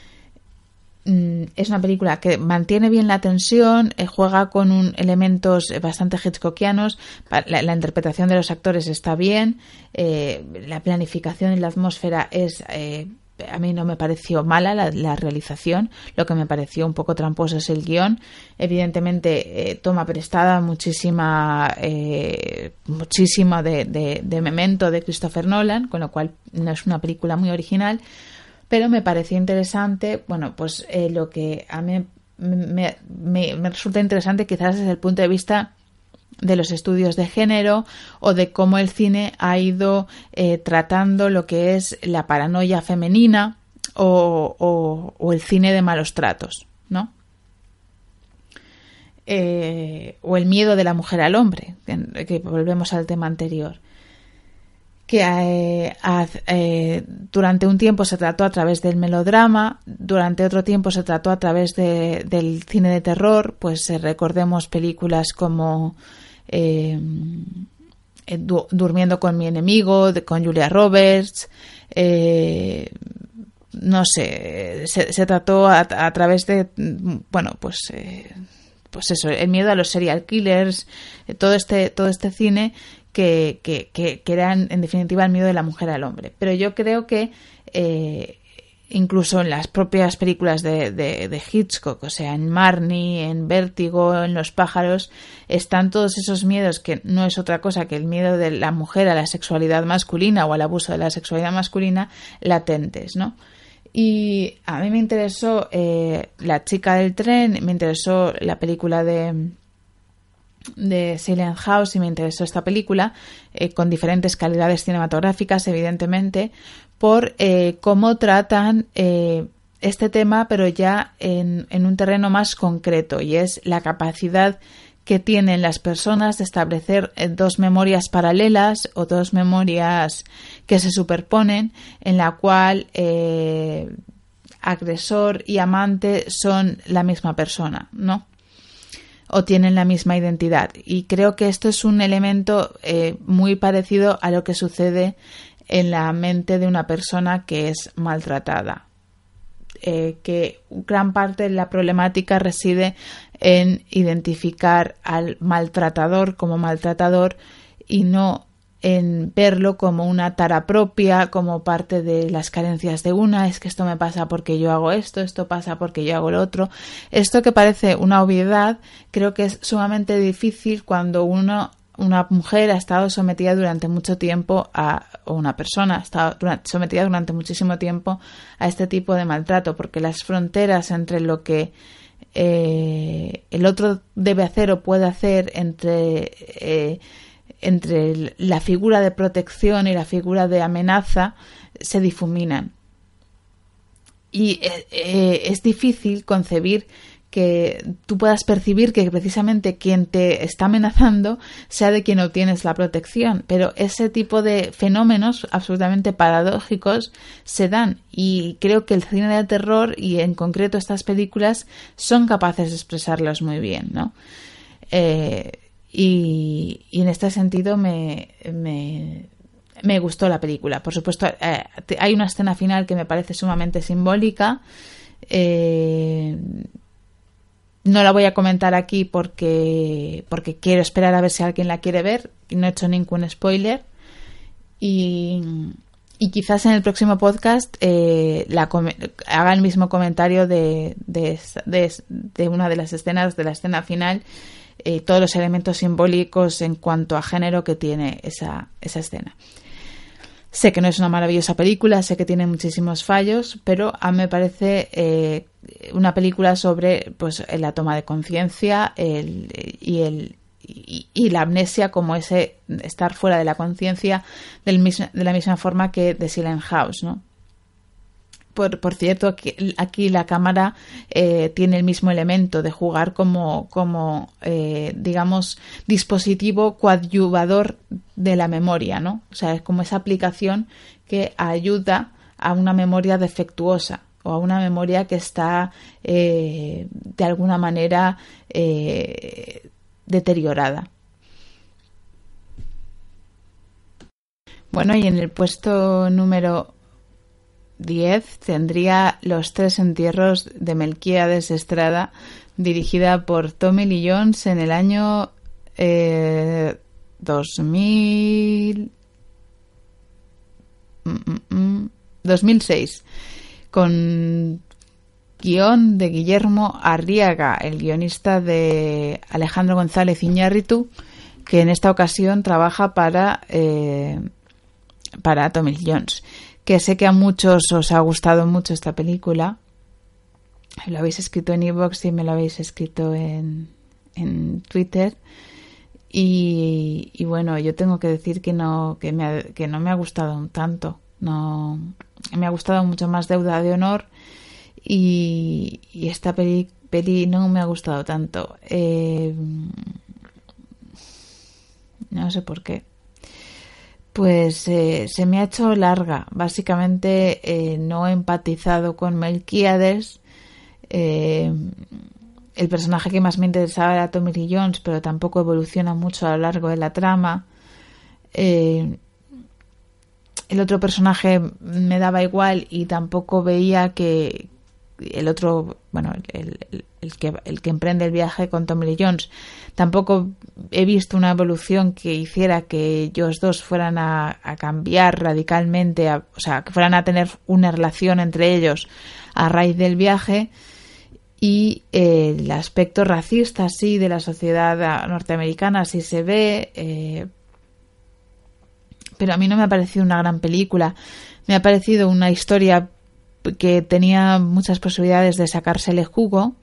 es una película que mantiene bien la tensión, eh, juega con un, elementos bastante hitchcockianos, la, la, interpretación de los actores está bien, eh, la planificación y la atmósfera es... Eh, a mí no me pareció mala la, la, realización, lo que me pareció un poco tramposo es el guion. Evidentemente eh, toma prestada muchísima, eh, muchísima de, de, de Memento de Christopher Nolan, con lo cual no es una película muy original, pero me pareció interesante, bueno, pues eh, lo que a mí me, me, me, resulta interesante quizás desde el punto de vista de los estudios de género o de cómo el cine ha ido eh, tratando lo que es la paranoia femenina o, o, el cine de malos tratos, ¿no? Eh, o el miedo de la mujer al hombre, que volvemos al tema anterior que eh, eh, durante un tiempo se trató a través del melodrama, durante otro tiempo se trató a través de, del cine de terror, pues eh, recordemos películas como eh, du Durmiendo con mi enemigo, con Julia Roberts, no sé, se, se trató a, a, través de, bueno, pues pues eso, el miedo a los serial killers, todo este, todo este cine que, que, que, que eran en definitiva el miedo de la mujer al hombre. Pero yo creo que eh, incluso en las propias películas de, de, de, Hitchcock, o sea, en Marnie, en Vértigo, en Los pájaros, están todos esos miedos que no es otra cosa que el miedo de la mujer a la sexualidad masculina o al abuso de la sexualidad masculina latentes, ¿no? Y a mí me interesó eh, La chica del tren, me interesó la película de de Silent House y me interesó esta película eh, con diferentes calidades cinematográficas evidentemente por eh, cómo tratan eh, este tema pero ya en, en, un terreno más concreto y es la capacidad que tienen las personas de establecer eh, dos memorias paralelas o dos memorias que se superponen, en la cual agresor y amante son la misma persona, ¿no? O tienen la misma identidad. Y creo que esto es un elemento eh, muy parecido a lo que sucede en la mente de una persona que es maltratada. Eh, que gran parte de la problemática reside en identificar al maltratador como maltratador y no en verlo como una tara propia, como parte de las carencias de una, es que esto me pasa porque yo hago esto, esto pasa porque yo hago lo otro. Esto que parece una obviedad, creo que es sumamente difícil cuando uno, una mujer ha estado sometida durante mucho tiempo a, o una persona ha estado sometida durante muchísimo tiempo a este tipo de maltrato, porque las fronteras entre lo que eh, el otro debe hacer o puede hacer entre eh, entre la figura de protección y la figura de amenaza se difuminan. Y eh, eh, es difícil concebir que tú puedas percibir que precisamente quien te está amenazando sea de quien obtienes la protección, pero ese tipo de fenómenos absolutamente paradójicos se dan y creo que el cine de terror y en concreto estas películas son capaces de expresarlos muy bien, ¿no? Eh, y, en este sentido me, me, gustó la película. Por supuesto, eh, hay una escena final que me parece sumamente simbólica. Eh, no la voy a comentar aquí porque, porque quiero esperar a ver si alguien la quiere ver. No he hecho ningún spoiler. Y, y quizás en el próximo podcast eh, la haga el mismo comentario de, de, de, una de las escenas, de la escena final eh, todos los elementos simbólicos en cuanto a género que tiene esa, esa escena. Sé que no es una maravillosa película, sé que tiene muchísimos fallos, pero a mí me parece eh, una película sobre pues, la toma de conciencia y, el, y, la amnesia como ese estar fuera de la conciencia de la misma forma que The Silent House, ¿no? Por, cierto, aquí, la cámara eh, tiene el mismo elemento de jugar como, como eh, digamos, dispositivo coadyuvador de la memoria, ¿no? O sea, es como esa aplicación que ayuda a una memoria defectuosa o a una memoria que está eh, de alguna manera deteriorada. Bueno, y en el puesto número 10 tendría Los tres entierros de Melquíades Estrada, dirigida por Tommy Lee Jones en el año 2000... 2006, con guion de Guillermo Arriaga, el guionista de Alejandro González Iñárritu, que en esta ocasión trabaja para, eh, para Tommy Lee Jones que sé que a muchos os ha gustado mucho esta película. Lo habéis escrito en iVoox y me lo habéis escrito en, en Twitter. Y, bueno, yo tengo que decir que no, que, me que no me ha gustado tanto. No, me ha gustado mucho más Deuda de Honor y, esta peli, peli, no me ha gustado tanto. Eh, no sé por qué pues eh, se me ha hecho larga. Básicamente eh, no he empatizado con Melquiades. Eh, el personaje que más me interesaba era Tommy Lee Jones, pero tampoco evoluciona mucho a lo largo de la trama. el otro personaje me daba igual y tampoco veía que el otro, bueno, el, el, que, el que emprende el viaje con Tommy Lee Jones Tampoco he visto una evolución que hiciera que ellos dos fueran a, cambiar radicalmente, o sea, que fueran a tener una relación entre ellos a raíz del viaje. Y eh, el aspecto racista, sí, de la sociedad norteamericana, sí se ve. Eh, pero a mí no me ha parecido una gran película. Me ha parecido una historia que tenía muchas posibilidades de sacársele jugo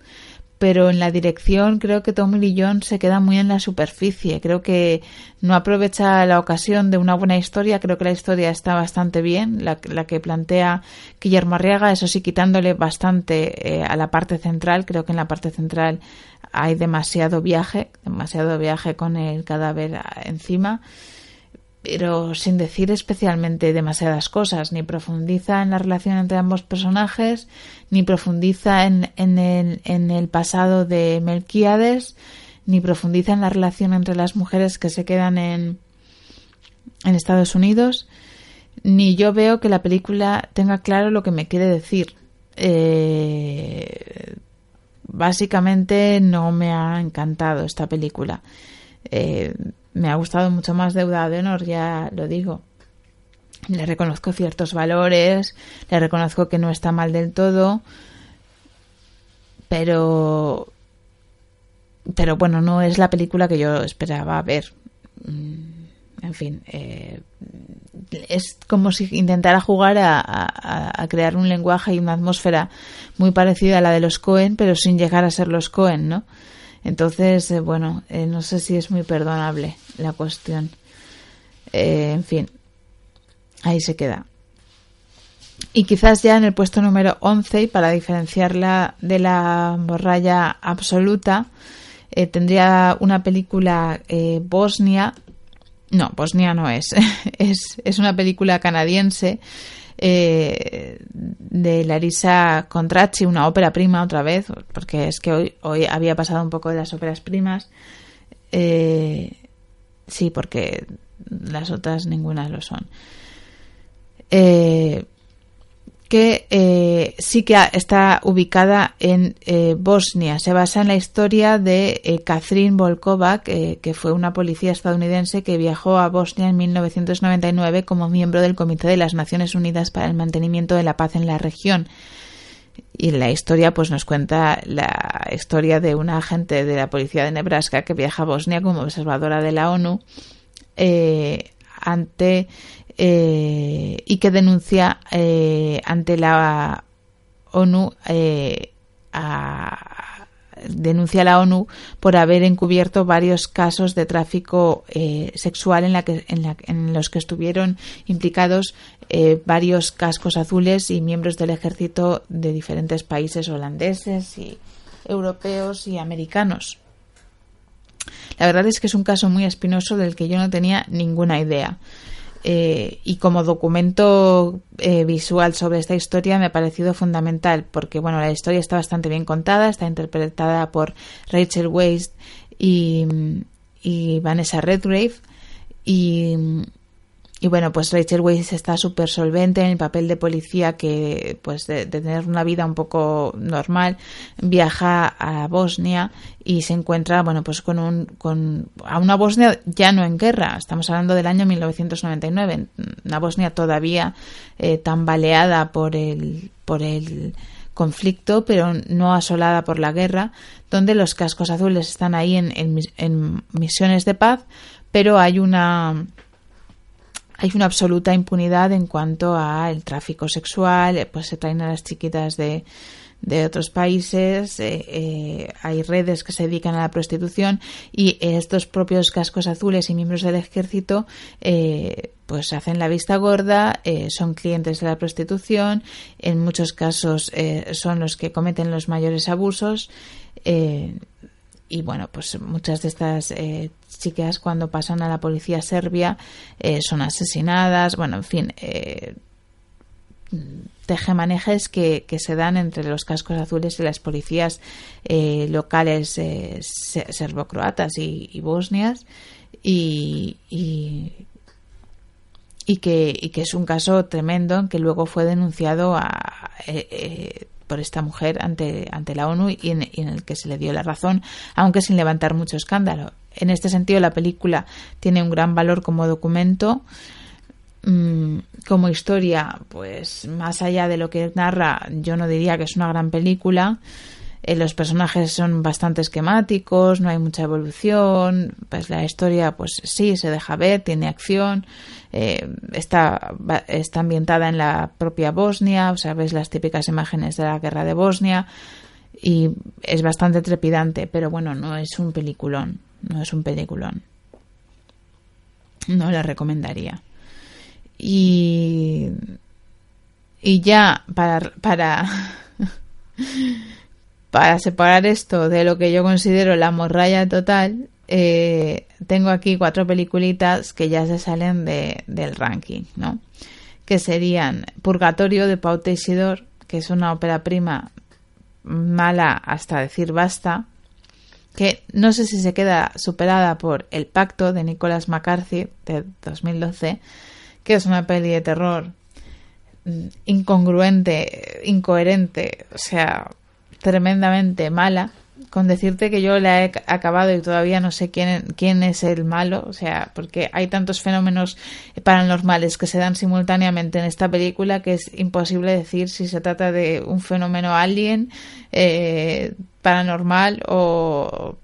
pero en la dirección creo que Tommy Lee Jones se queda muy en la superficie. Creo que no aprovecha la ocasión de una buena historia. Creo que la historia está bastante bien, la, que plantea Guillermo Arriaga, eso sí, quitándole bastante eh, a la parte central. Creo que en la parte central hay demasiado viaje, demasiado viaje con el cadáver encima, pero sin decir especialmente demasiadas cosas, ni profundiza en la relación entre ambos personajes, ni profundiza en, en, el, en el pasado de Melquíades, ni profundiza en la relación entre las mujeres que se quedan en, en Estados Unidos, ni yo veo que la película tenga claro lo que me quiere decir. Eh, básicamente no me ha encantado esta película. Eh, me ha gustado mucho más Deuda de Honor, ya lo digo. Le reconozco ciertos valores, le reconozco que no está mal del todo, pero pero bueno, no es la película que yo esperaba ver. Mm, en fin, eh, es como si intentara jugar a, crear un lenguaje y una atmósfera muy parecida a la de los Cohen, pero sin llegar a ser los Cohen, ¿no? Entonces, eh, bueno, eh, no sé si es muy perdonable la cuestión. en fin, ahí se queda. Y quizás ya en el puesto número 11, y para diferenciarla de la borralla absoluta, tendría una película Bosnia no, Bosnia no es. es, es una película canadiense eh, de Larisa Contracci, una ópera prima otra vez, porque es que hoy, hoy había pasado un poco de las óperas primas. Eh, sí, porque las otras ninguna lo son. Eh, que eh, sí que está ubicada en eh, Bosnia. Se basa en la historia de eh, Catherine Volkova, que fue una policía estadounidense que viajó a Bosnia en 1999 como miembro del Comité de las Naciones Unidas para el Mantenimiento de la Paz en la región. Y la historia pues nos cuenta la historia de una agente de la policía de Nebraska que viaja a Bosnia como observadora de la ONU ante eh, y que denuncia eh, ante la ONU eh, denuncia a la ONU por haber encubierto varios casos de tráfico sexual en, la que, en, los que estuvieron implicados varios cascos azules y miembros del ejército de diferentes países holandeses y europeos y americanos. La verdad es que es un caso muy espinoso del que yo no tenía ninguna idea. Eh, y como documento eh, visual sobre esta historia me ha parecido fundamental porque bueno la historia está bastante bien contada está interpretada por Rachel Weisz y, y Vanessa Redgrave y y bueno, pues Rachel Weisz está súper solvente en el papel de policía que, pues de, tener una vida un poco normal, viaja a Bosnia y se encuentra, bueno, pues con un, con, a una Bosnia ya no en guerra, estamos hablando del año 1999, una Bosnia todavía eh, tambaleada por el, por el conflicto, pero no asolada por la guerra, donde los cascos azules están ahí en, en misiones de paz, pero hay una hay una absoluta impunidad en cuanto al tráfico sexual, eh, pues se traen a las chiquitas de, de otros países, eh, eh, hay redes que se dedican a la prostitución y estos propios cascos azules y miembros del ejército pues hacen la vista gorda, son clientes de la prostitución, en muchos casos son los que cometen los mayores abusos y bueno, pues muchas de estas eh, chicas cuando pasan a la policía serbia eh, son asesinadas, bueno, en fin, eh, tejemanejes que, que se dan entre los cascos azules y las policías eh, locales eh, serbocroatas y, bosnias y, y, que, que es un caso tremendo que luego fue denunciado a por esta mujer ante, ante la ONU y en, el que se le dio la razón, aunque sin levantar mucho escándalo. En este sentido, la película tiene un gran valor como documento. Mm, como historia, pues más allá de lo que narra, yo no diría que es una gran película. Eh, los personajes son bastante esquemáticos, no hay mucha evolución, pues la historia, pues sí, se deja ver, tiene acción, eh, está, está ambientada en la propia Bosnia, o sea, ves las típicas imágenes de la guerra de Bosnia y es bastante trepidante, pero bueno, no es un peliculón, no es un peliculón. No la recomendaría. Y, y ya para, para para separar esto de lo que yo considero la morralla total, eh, tengo aquí cuatro peliculitas que ya se salen de, del ranking, ¿no? Que serían Purgatorio de Pau Teixidor, que es una ópera prima mala hasta decir basta, que no sé si se queda superada por El Pacto de Nicolas McCarthy de 2012, que es una peli de terror mm, incongruente, incoherente, o sea, tremendamente mala, con decirte que yo la he acabado y todavía no sé quién, quién es el malo, o sea, porque hay tantos fenómenos paranormales que se dan simultáneamente en esta película que es imposible decir si se trata de un fenómeno alien, eh, paranormal o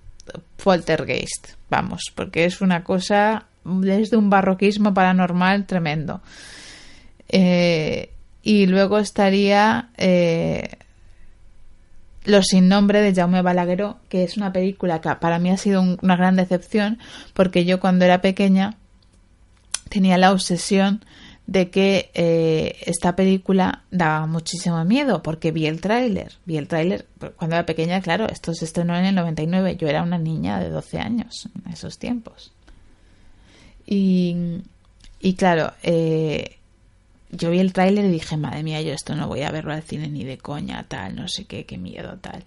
poltergeist, vamos, porque es una cosa desde un barroquismo paranormal tremendo. Eh, y luego estaría eh, Los sin nombre de Jaume Balagueró, que es una película que para mí ha sido una gran decepción porque yo cuando era pequeña tenía la obsesión de que eh, esta película daba muchísimo miedo porque vi el tráiler, vi el tráiler cuando era pequeña, claro, esto se estrenó en el 99, yo era una niña de 12 años en esos tiempos. Y, y claro, eh, yo vi el tráiler y dije, madre mía, yo esto no voy a verlo al cine ni de coña, tal, no sé qué, qué miedo, tal.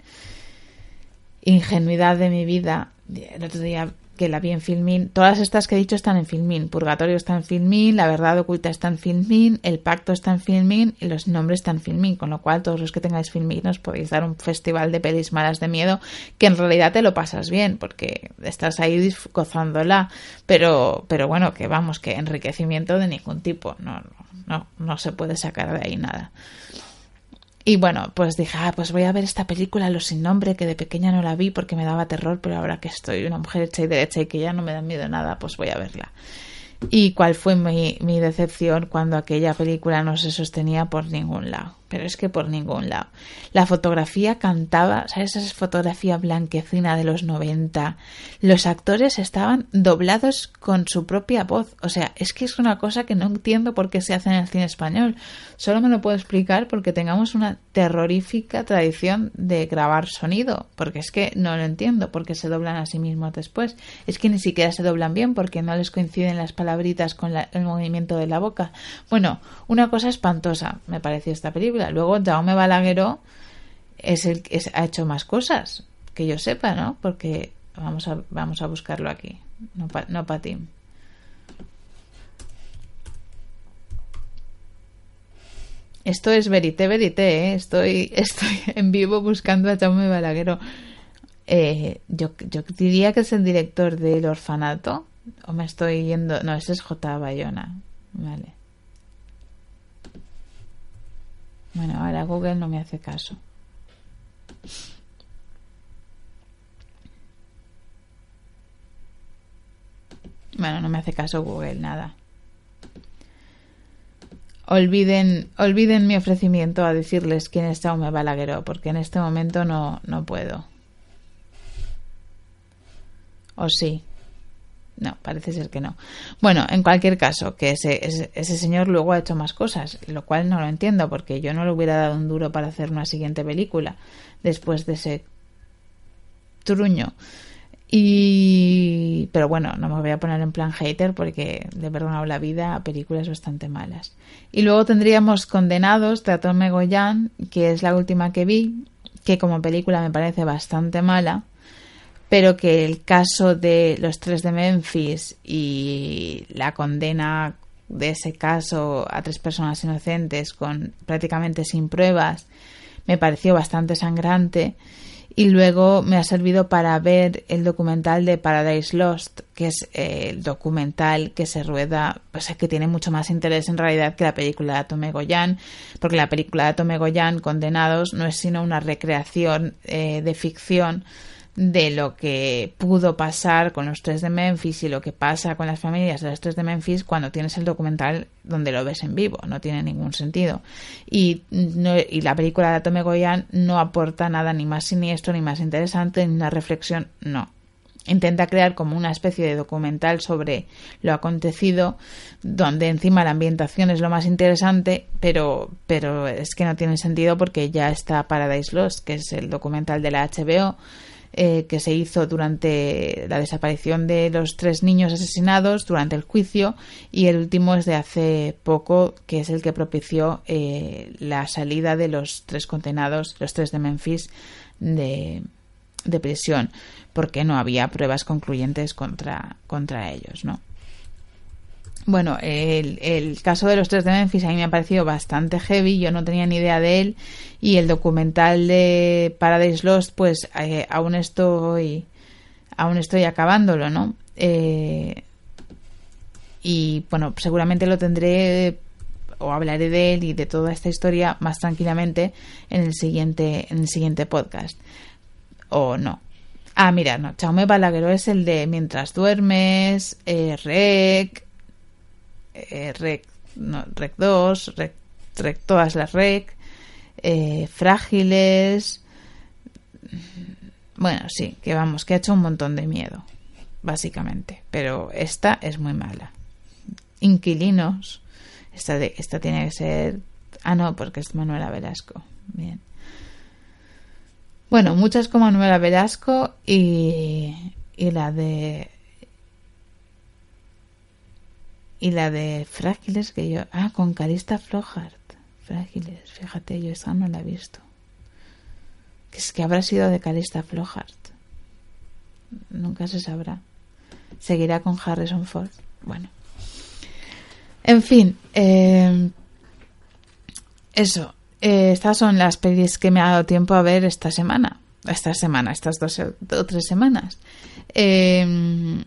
Ingenuidad de mi vida. El otro día que la vi en Filmin. Todas estas que he dicho están en Filmin. Purgatorio está en Filmin, La Verdad Oculta está en Filmin, El Pacto está en Filmin y Los Nombres están en Filmin. Con lo cual, todos los que tengáis Filmin os podéis dar un festival de pelis malas de miedo que en realidad te lo pasas bien porque estás ahí gozándola. Pero, pero bueno, que vamos, que enriquecimiento de ningún tipo. No, no, no, no se puede sacar de ahí nada. Y bueno, pues dije, ah, pues voy a ver esta película Los sin nombre, que de pequeña no la vi porque me daba terror, pero ahora que estoy una mujer hecha y derecha y que ya no me da miedo nada, pues voy a verla. Y cuál fue mi, mi decepción cuando aquella película no se sostenía por ningún lado pero es que por ningún lado. La fotografía cantaba, ¿sabes? Esa fotografía blanquecina de los 90. Los actores estaban doblados con su propia voz. O sea, es que es una cosa que no entiendo por qué se hace en el cine español. Solo me lo puedo explicar porque tengamos una terrorífica tradición de grabar sonido. Porque es que no lo entiendo porque se doblan a sí mismos después. Es que ni siquiera se doblan bien porque no les coinciden las palabritas con el movimiento de la boca. Bueno, una cosa espantosa me pareció esta película Luego Jaume Balagueró es el que ha hecho más cosas, que yo sepa, ¿no? Porque vamos a, vamos a buscarlo aquí, no para no. Esto es verité, verité, ¿eh? estoy, estoy en vivo buscando a Jaume Balagueró. Eh, yo, yo diría que es el director del orfanato, o me estoy yendo. No, ese es J. Bayona. Vale. Bueno, ahora Google no me hace caso. Bueno, no me hace caso Google, nada. Olviden, olviden mi ofrecimiento a decirles quién es Jaume Balagueró, porque en este momento no, no puedo. O sí. No, parece ser que no. Bueno, en cualquier caso, que ese, ese, señor luego ha hecho más cosas, lo cual no lo entiendo, porque yo no le hubiera dado un duro para hacer una siguiente película después de ese truño. Y. Pero bueno, no me voy a poner en plan hater porque de perdonado la vida a películas bastante malas. Y luego tendríamos Condenados de Atome Goyan, que es la última que vi, que como película me parece bastante mala pero que el caso de los tres de Memphis y la condena de ese caso a tres personas inocentes con prácticamente sin pruebas me pareció bastante sangrante y luego me ha servido para ver el documental de Paradise Lost, que es eh, el documental que se rueda, pues es que tiene mucho más interés en realidad que la película de Tome Goyan, porque la película de Tome Goyan, Condenados, no es sino una recreación eh, de ficción de lo que pudo pasar con los tres de Memphis y lo que pasa con las familias de los tres de Memphis cuando tienes el documental donde lo ves en vivo. No tiene ningún sentido. Y, y la película de Atome Goyan no aporta nada ni más siniestro, ni más interesante, ni una reflexión. No. intenta crear como una especie de documental sobre lo acontecido, donde encima la ambientación es lo más interesante, pero, pero es que no tiene sentido porque ya está Paradise Lost, que es el documental de la HBO, eh, que se hizo durante la desaparición de los tres niños asesinados, durante el juicio, y el último es de hace poco, que es el que propició eh, la salida de los tres condenados, los tres de Memphis, de, de prisión, porque no había pruebas concluyentes contra, contra ellos, ¿no? Bueno, el, el, caso de los tres de Memphis a mí me ha parecido bastante heavy, yo no tenía ni idea de él y el documental de Paradise Lost pues eh, aún estoy aún estoy acabándolo, ¿no? Eh, y bueno, seguramente lo tendré o hablaré de él y de toda esta historia más tranquilamente en el siguiente en el siguiente podcast. O no. Ah, mira, no, Chaume Balagueró es el de Mientras duermes, eh, eh, rec, rec 2, rec, rec, todas las rec, eh, frágiles. Bueno, sí, que vamos, que ha hecho un montón de miedo, básicamente. Pero esta es muy mala. Inquilinos. Esta, de, esta tiene que ser. Ah, no, porque es Manuela Velasco. Bien. Bueno, muchas como Manuela Velasco y, y la de y la de Frágiles que yo... Ah, con Carista Flohart. Frágiles, fíjate, yo esa no la he visto. Que es que habrá sido de Carista Flohart. Nunca se sabrá. Seguirá con Harrison Ford. Bueno. En fin, eh, eso. Eh, estas son las pelis que me ha dado tiempo a ver esta semana. Esta semana, estas dos o tres semanas. Eh,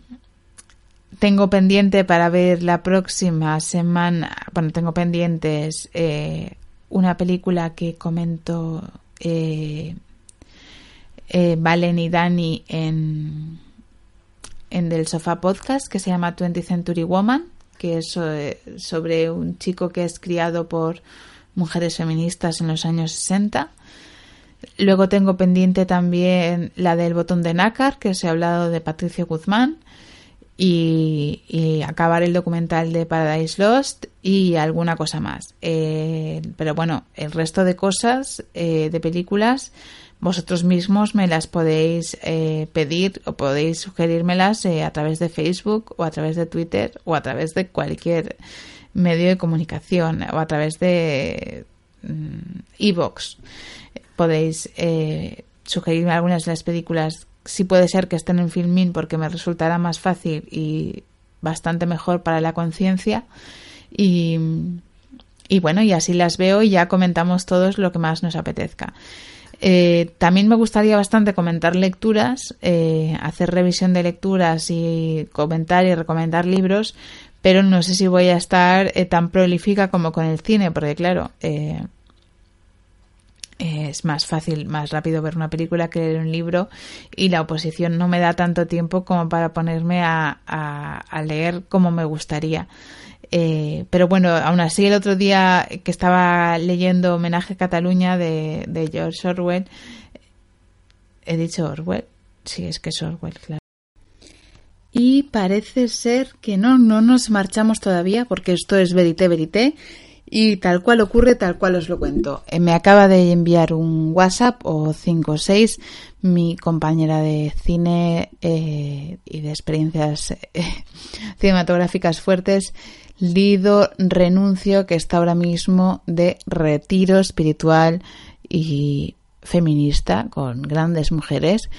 tengo pendiente para ver la próxima semana, bueno, tengo pendientes eh, una película que comento eh, eh, Valen y Dani en, en Del Sofá Podcast que se llama 20 Century Woman, que es sobre un chico que es criado por mujeres feministas en los años 60. Luego tengo pendiente también la del botón de nácar, que se ha hablado de Patricio Guzmán y, acabar el documental de Paradise Lost y alguna cosa más. Eh, pero bueno, el resto de cosas, eh, de películas, vosotros mismos me las podéis eh, pedir o podéis sugerírmelas a través de Facebook o a través de Twitter o a través de cualquier medio de comunicación o a través de Evox. Mm, podéis sugerirme algunas de las películas sí puede ser que estén en Filmin porque me resultará más fácil y bastante mejor para la conciencia. Y, y, bueno, y así las veo y ya comentamos todos lo que más nos apetezca. Eh, también me gustaría bastante comentar lecturas, eh, hacer revisión de lecturas y comentar y recomendar libros, pero no sé si voy a estar eh, tan prolífica como con el cine, porque claro, es más fácil, más rápido ver una película que leer un libro y la oposición no me da tanto tiempo como para ponerme a, a, leer como me gustaría. Eh, pero bueno, aún así el otro día que estaba leyendo Homenaje a Cataluña de, de George Orwell, he dicho Orwell, sí, es que es Orwell, claro. Y parece ser que no, no nos marchamos todavía porque esto es verité, verité y tal cual ocurre, tal cual os lo cuento. Eh, me acaba de enviar un WhatsApp o 5 o 6 mi compañera de cine eh, y de experiencias eh, cinematográficas fuertes, Lido Renuncio, que está ahora mismo de retiro espiritual y feminista con grandes mujeres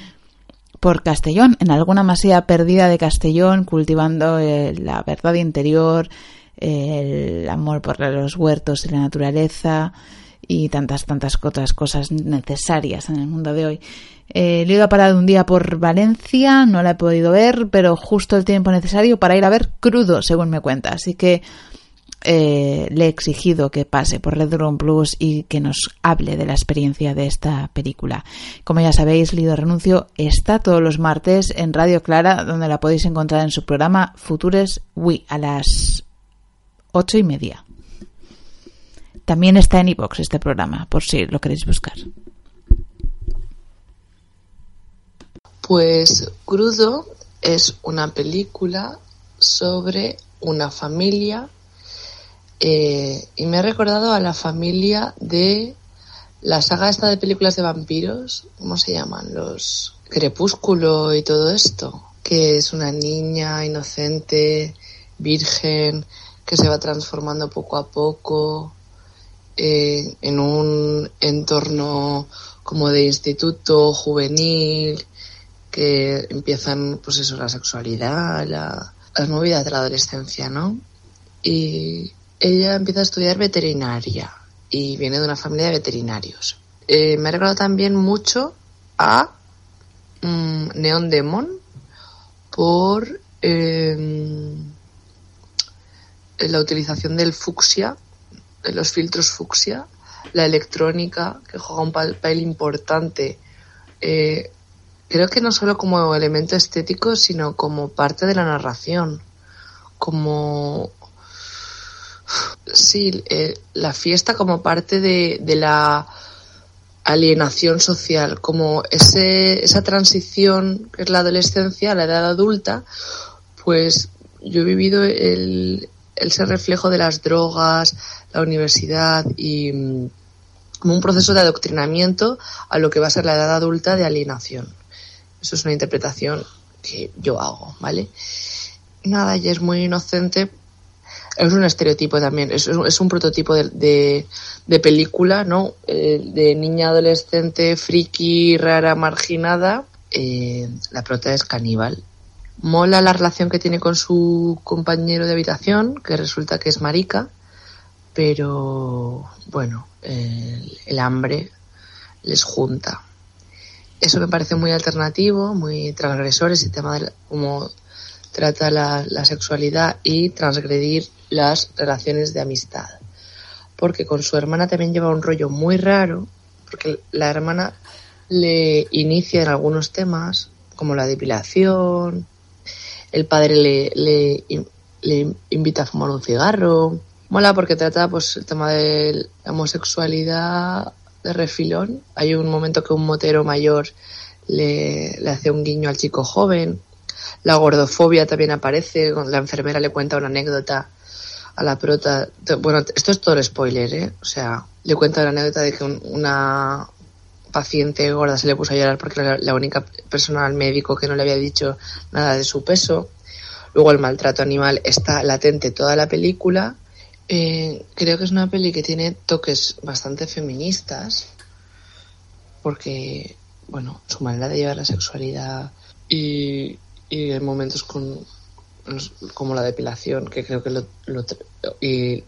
por Castellón, en alguna masía perdida de Castellón, cultivando la verdad interior, el amor por los huertos y la naturaleza y tantas, tantas otras cosas necesarias en el mundo de hoy. Eh, le he ido a parar un día por Valencia, no la he podido ver, pero justo el tiempo necesario para ir a ver crudo, según me cuenta. Así que eh, le he exigido que pase por Red Room Plus y que nos hable de la experiencia de esta película. Como ya sabéis, Lido Renuncio está todos los martes en Radio Clara, donde la podéis encontrar en su programa Futures We a las ocho y media. También está en iBox este programa, por si lo queréis buscar. Pues Crudo es una película sobre una familia eh, y me ha recordado a la familia de la saga esta de películas de vampiros, ¿cómo se llaman? Los Crepúsculo y todo esto, que es una niña inocente, virgen, que se va transformando poco a poco eh, en un entorno como de instituto juvenil, que empiezan, pues eso, la sexualidad, la, las movidas de la adolescencia, ¿no? Y ella empieza a estudiar veterinaria y viene de una familia de veterinarios. Eh, me ha recordado también mucho a mm, Neon Demon por em, la utilización del fucsia, de los filtros fucsia, la electrónica, que juega un papel importante. Eh, creo que no solo como elemento estético, sino como parte de la narración, como sí, eh, la fiesta como parte de, de, la alienación social, como ese, esa transición que es la adolescencia a la edad adulta, pues yo he vivido el, ese reflejo de las drogas, la universidad y mm, como un proceso de adoctrinamiento a lo que va a ser la edad adulta de alienación. Eso es una interpretación que yo hago, ¿vale? Nada, y es muy inocente es un estereotipo también, es, es un prototipo de, película, ¿no? Eh, de niña adolescente, friki, rara, marginada. Eh, la prota es caníbal. Mola la relación que tiene con su compañero de habitación, que resulta que es marica, pero bueno, el, hambre les junta. Eso me parece muy alternativo, muy transgresor, ese tema de cómo trata la, la, sexualidad y transgredir las relaciones de amistad. Porque con su hermana también lleva un rollo muy raro, porque la hermana le inicia en algunos temas, como la depilación, el padre le, le, invita a fumar un cigarro. Mola porque trata pues el tema de la homosexualidad de refilón. Hay un momento que un motero mayor le, le hace un guiño al chico joven. La gordofobia también aparece. La enfermera le cuenta una anécdota a la prota. Bueno, esto es todo el spoiler, ¿eh? O sea, le cuento la anécdota de que una paciente gorda se le puso a llorar porque era la única persona al médico que no le había dicho nada de su peso. Luego el maltrato animal está latente toda la película. Eh, creo que es una peli que tiene toques bastante feministas porque, bueno, su manera de llevar la sexualidad y, en momentos con, como la depilación, que creo que lo, y,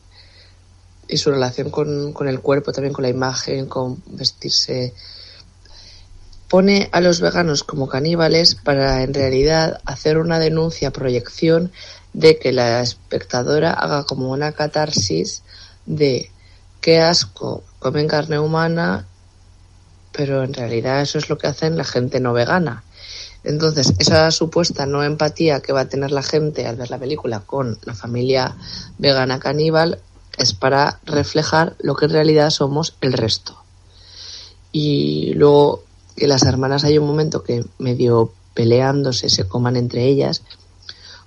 y, su relación con, con, el cuerpo, también con la imagen, con vestirse. Pone a los veganos como caníbales para en realidad hacer una denuncia, proyección de que la espectadora haga como una catarsis de qué asco, comen carne humana, pero en realidad eso es lo que hacen la gente no vegana. Entonces, esa supuesta no empatía que va a tener la gente al ver la película con la familia vegana caníbal es para reflejar lo que en realidad somos el resto. Y luego que las hermanas hay un momento que medio peleándose se coman entre ellas,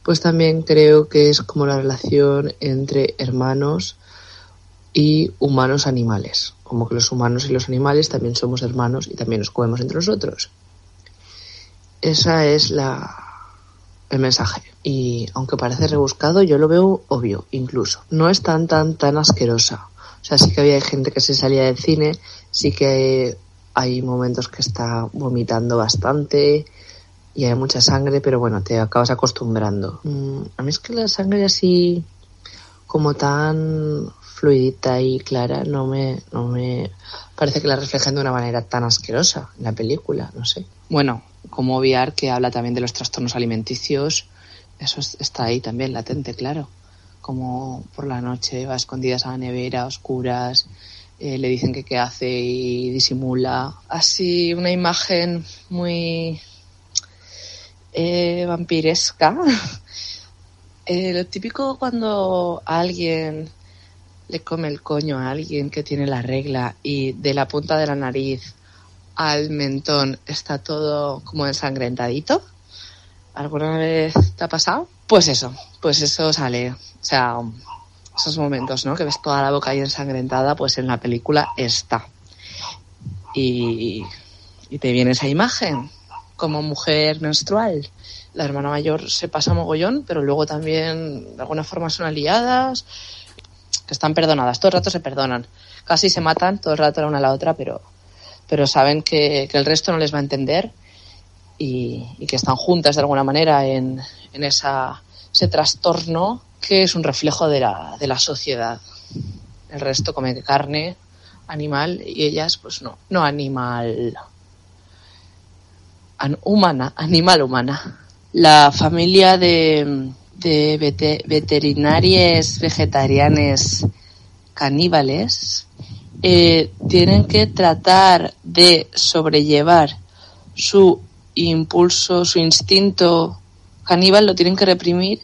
pues también creo que es como la relación entre hermanos y humanos animales, como que los humanos y los animales también somos hermanos y también nos comemos entre nosotros. Esa es la el mensaje. Y aunque parece rebuscado, yo lo veo obvio, incluso. No es tan, tan, tan asquerosa. O sea, sí que había gente que se salía del cine, sí que hay momentos que está vomitando bastante y hay mucha sangre, pero bueno, te acabas acostumbrando. Mm, a mí es que la sangre así como tan fluidita y clara no me, no me parece que la reflejan de una manera tan asquerosa en la película, no sé. Bueno, como obviar que habla también de los trastornos alimenticios, eso está ahí también latente, claro. Como por la noche va escondidas a la nevera, oscuras, eh, le dicen que qué hace y disimula. Así una imagen muy eh, vampiresca. eh, lo típico cuando alguien le come el coño a alguien que tiene la regla y de la punta de la nariz al mentón está todo como ensangrentadito. ¿Alguna vez te ha pasado? Pues eso, pues eso sale. O sea, esos momentos, ¿no? Que ves toda la boca ahí ensangrentada, pues en la película está. Y, y te viene esa imagen como mujer menstrual. La hermana mayor se pasa mogollón, pero luego también de alguna forma son aliadas, que están perdonadas, todo el rato se perdonan. Casi se matan todo el rato la una a la otra, pero, pero saben que, que el resto no les va a entender y, que están juntas de alguna manera en, en esa, ese trastorno que es un reflejo de la, de la sociedad. El resto come carne animal y ellas pues no, no animal an- humana, animal humana. La familia de, de vete- veterinarias vegetarianes caníbales eh, tienen que tratar de sobrellevar su impulso, su instinto caníbal, lo tienen que reprimir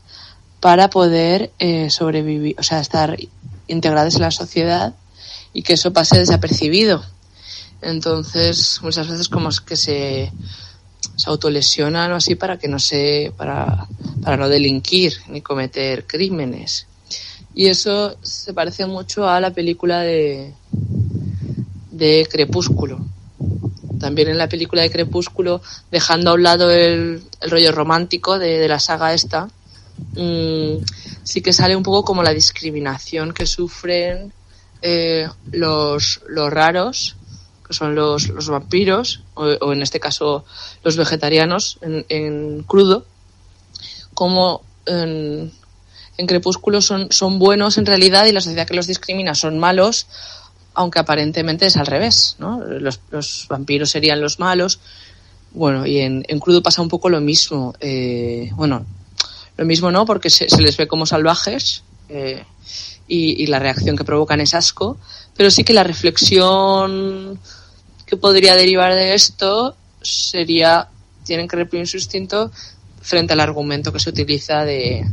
para poder eh, sobrevivir, o sea, estar integrados en la sociedad y que eso pase desapercibido. Entonces, muchas veces como es que se, se autolesionan o así para que no se, para, para no delinquir ni cometer crímenes. Y eso se parece mucho a la película de, de Crepúsculo. También en la película de Crepúsculo, dejando a un lado el, el rollo romántico de, de la saga esta, mm, sí que sale un poco como la discriminación que sufren eh, los, los raros, que son los, los vampiros, o, en este caso los vegetarianos en, en crudo, como en Crepúsculo son, son buenos en realidad y la sociedad que los discrimina son malos, aunque aparentemente es al revés, ¿no? Los, vampiros serían los malos. Bueno, y en, en crudo pasa un poco lo mismo. Eh, bueno, lo mismo no, porque se, se les ve como salvajes eh, y, y la reacción que provocan es asco, pero sí que la reflexión que podría derivar de esto sería, tienen que reprimir su instinto frente al argumento que se utiliza de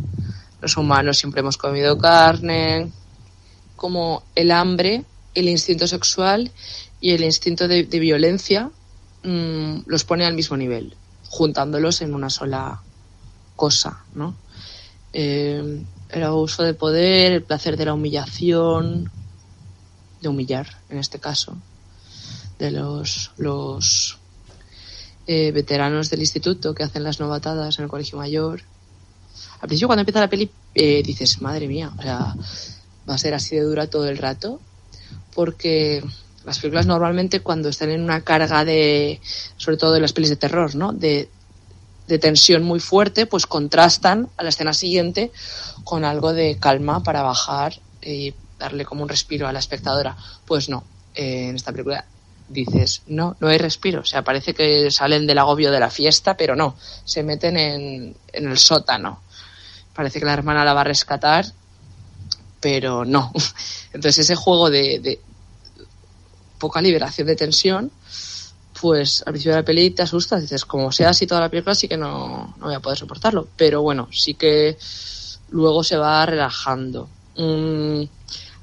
los humanos siempre hemos comido carne, como el hambre, el instinto sexual y el instinto de, violencia mm, los pone al mismo nivel, juntándolos en una sola cosa, ¿no? Eh, el abuso de poder, el placer de la humillación, de humillar en este caso, de los, los eh, veteranos del instituto que hacen las novatadas en el colegio mayor. Al principio cuando empieza la peli eh, dices, madre mía, o sea, va a ser así de dura todo el rato, porque las películas normalmente cuando están en una carga de, sobre todo de las pelis de terror, ¿no? De, de tensión muy fuerte, pues contrastan a la escena siguiente con algo de calma para bajar y darle como un respiro a la espectadora. Pues no, eh, en esta película dices, no, no hay respiro. O sea, parece que salen del agobio de la fiesta, pero no, se meten en, en el sótano. Parece que la hermana la va a rescatar, pero no. Entonces ese juego de, poca liberación de tensión, pues al principio de la peli te asusta, dices, como sea así toda la película, sí que no, no voy a poder soportarlo. Pero bueno, sí que luego se va relajando. Mm,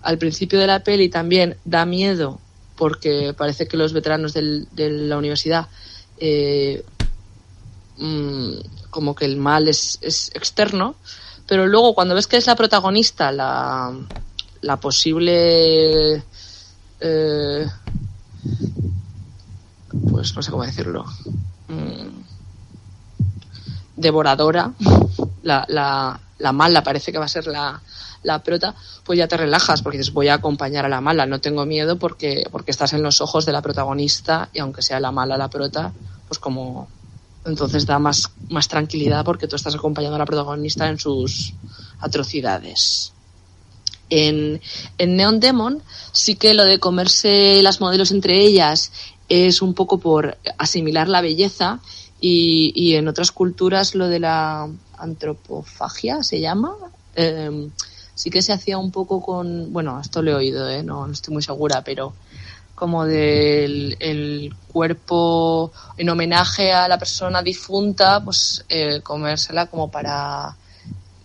al principio de la peli también da miedo porque parece que los veteranos del- de la universidad eh, mm, como que el mal es externo, pero luego cuando ves que es la protagonista, la, la posible eh, pues no sé cómo decirlo mm, devoradora la, la, la mala parece que va a ser la, la prota, pues ya te relajas porque dices voy a acompañar a la mala, no tengo miedo porque, porque estás en los ojos de la protagonista y aunque sea la mala la prota, pues como entonces da más, más tranquilidad porque tú estás acompañando a la protagonista en sus atrocidades. En, en Neon Demon sí que lo de comerse las modelos entre ellas es un poco por asimilar la belleza y, y en otras culturas lo de la antropofagia se llama. Eh, sí que se hacía un poco con, bueno, esto lo he oído, ¿eh? no, no estoy muy segura, pero como del el cuerpo en homenaje a la persona difunta, pues eh, comérsela como para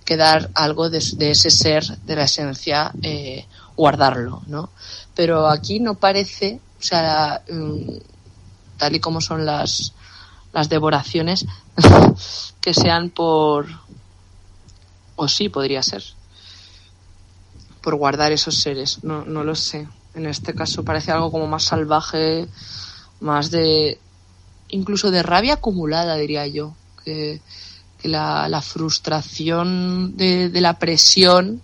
quedar algo de, ese ser, de la esencia, eh, guardarlo, ¿no? Pero aquí no parece, o sea, mm, tal y como son las, las devoraciones, que sean por... O sí, podría ser. Por guardar esos seres, no, no lo sé. En este caso parece algo como más salvaje, más de... incluso de rabia acumulada, diría yo. Que, la, frustración de, de la presión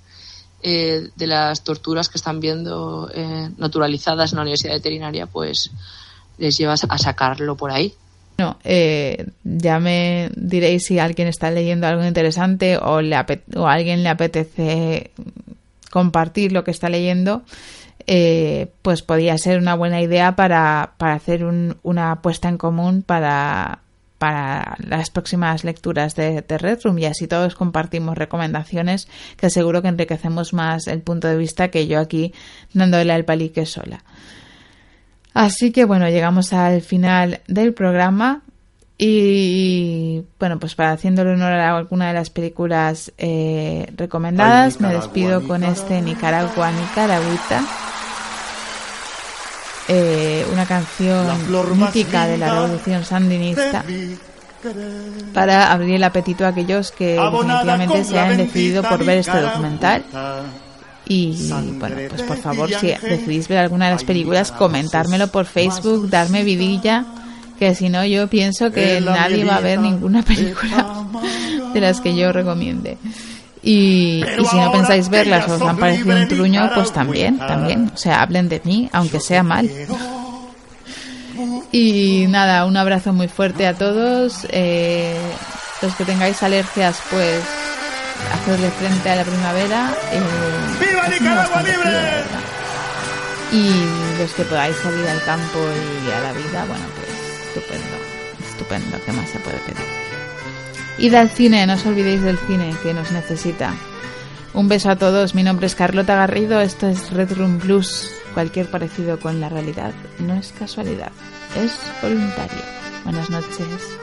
eh, de las torturas que están viendo eh, naturalizadas en la Universidad Veterinaria, pues les llevas a sacarlo por ahí. No, eh, ya me diréis si alguien está leyendo algo interesante o, le o a alguien le apetece compartir lo que está leyendo, eh, pues podría ser una buena idea para, para hacer un, una apuesta en común para, para las próximas lecturas de, de Red Room y así todos compartimos recomendaciones que seguro que enriquecemos más el punto de vista que yo aquí dándole al palique sola. Así que bueno, llegamos al final del programa y bueno, pues para haciéndole honor a alguna de las películas eh, recomendadas, me despido con este Nicaragua, Nicaragüita. Eh, una canción mítica de la revolución sandinista para abrir el apetito a aquellos que definitivamente se han decidido por ver este documental. y bueno, pues por favor, si decidís ver alguna de las películas, comentármelo por Facebook, darme vidilla, que si no yo pienso que nadie va a ver ninguna película de las que yo recomiende. Y, y, si no pensáis verlas o os han parecido un truño, pues también, también. O sea, hablen de mí, aunque sea mal. Y nada, un abrazo muy fuerte a todos. Eh, los que tengáis alergias, pues hacerle frente a la primavera. Eh, ¡Viva Nicaragua libre! Y los que podáis salir al campo y a la vida, bueno, pues estupendo, estupendo, ¿qué más se puede pedir? Id al cine, no os olvidéis del cine que nos necesita. Un beso a todos, mi nombre es Carlota Garrido, esto es Red Room Blues. Cualquier parecido con la realidad no es casualidad, es voluntario. Buenas noches.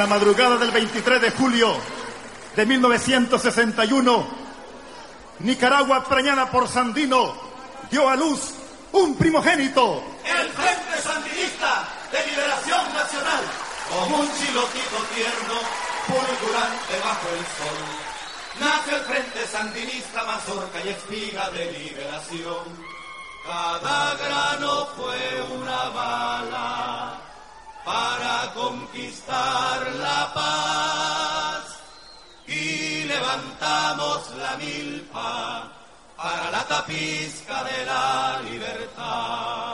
La madrugada del 23 de julio de 1961, Nicaragua, preñada por Sandino, dio a luz un primogénito. El Frente Sandinista de Liberación. como un chilotito tierno, fulgurante bajo el sol. Nace el frente sandinista, mazorca y espiga de liberación. Cada grano fue una bala para conquistar la paz y levantamos la milpa para la tapizca de la libertad.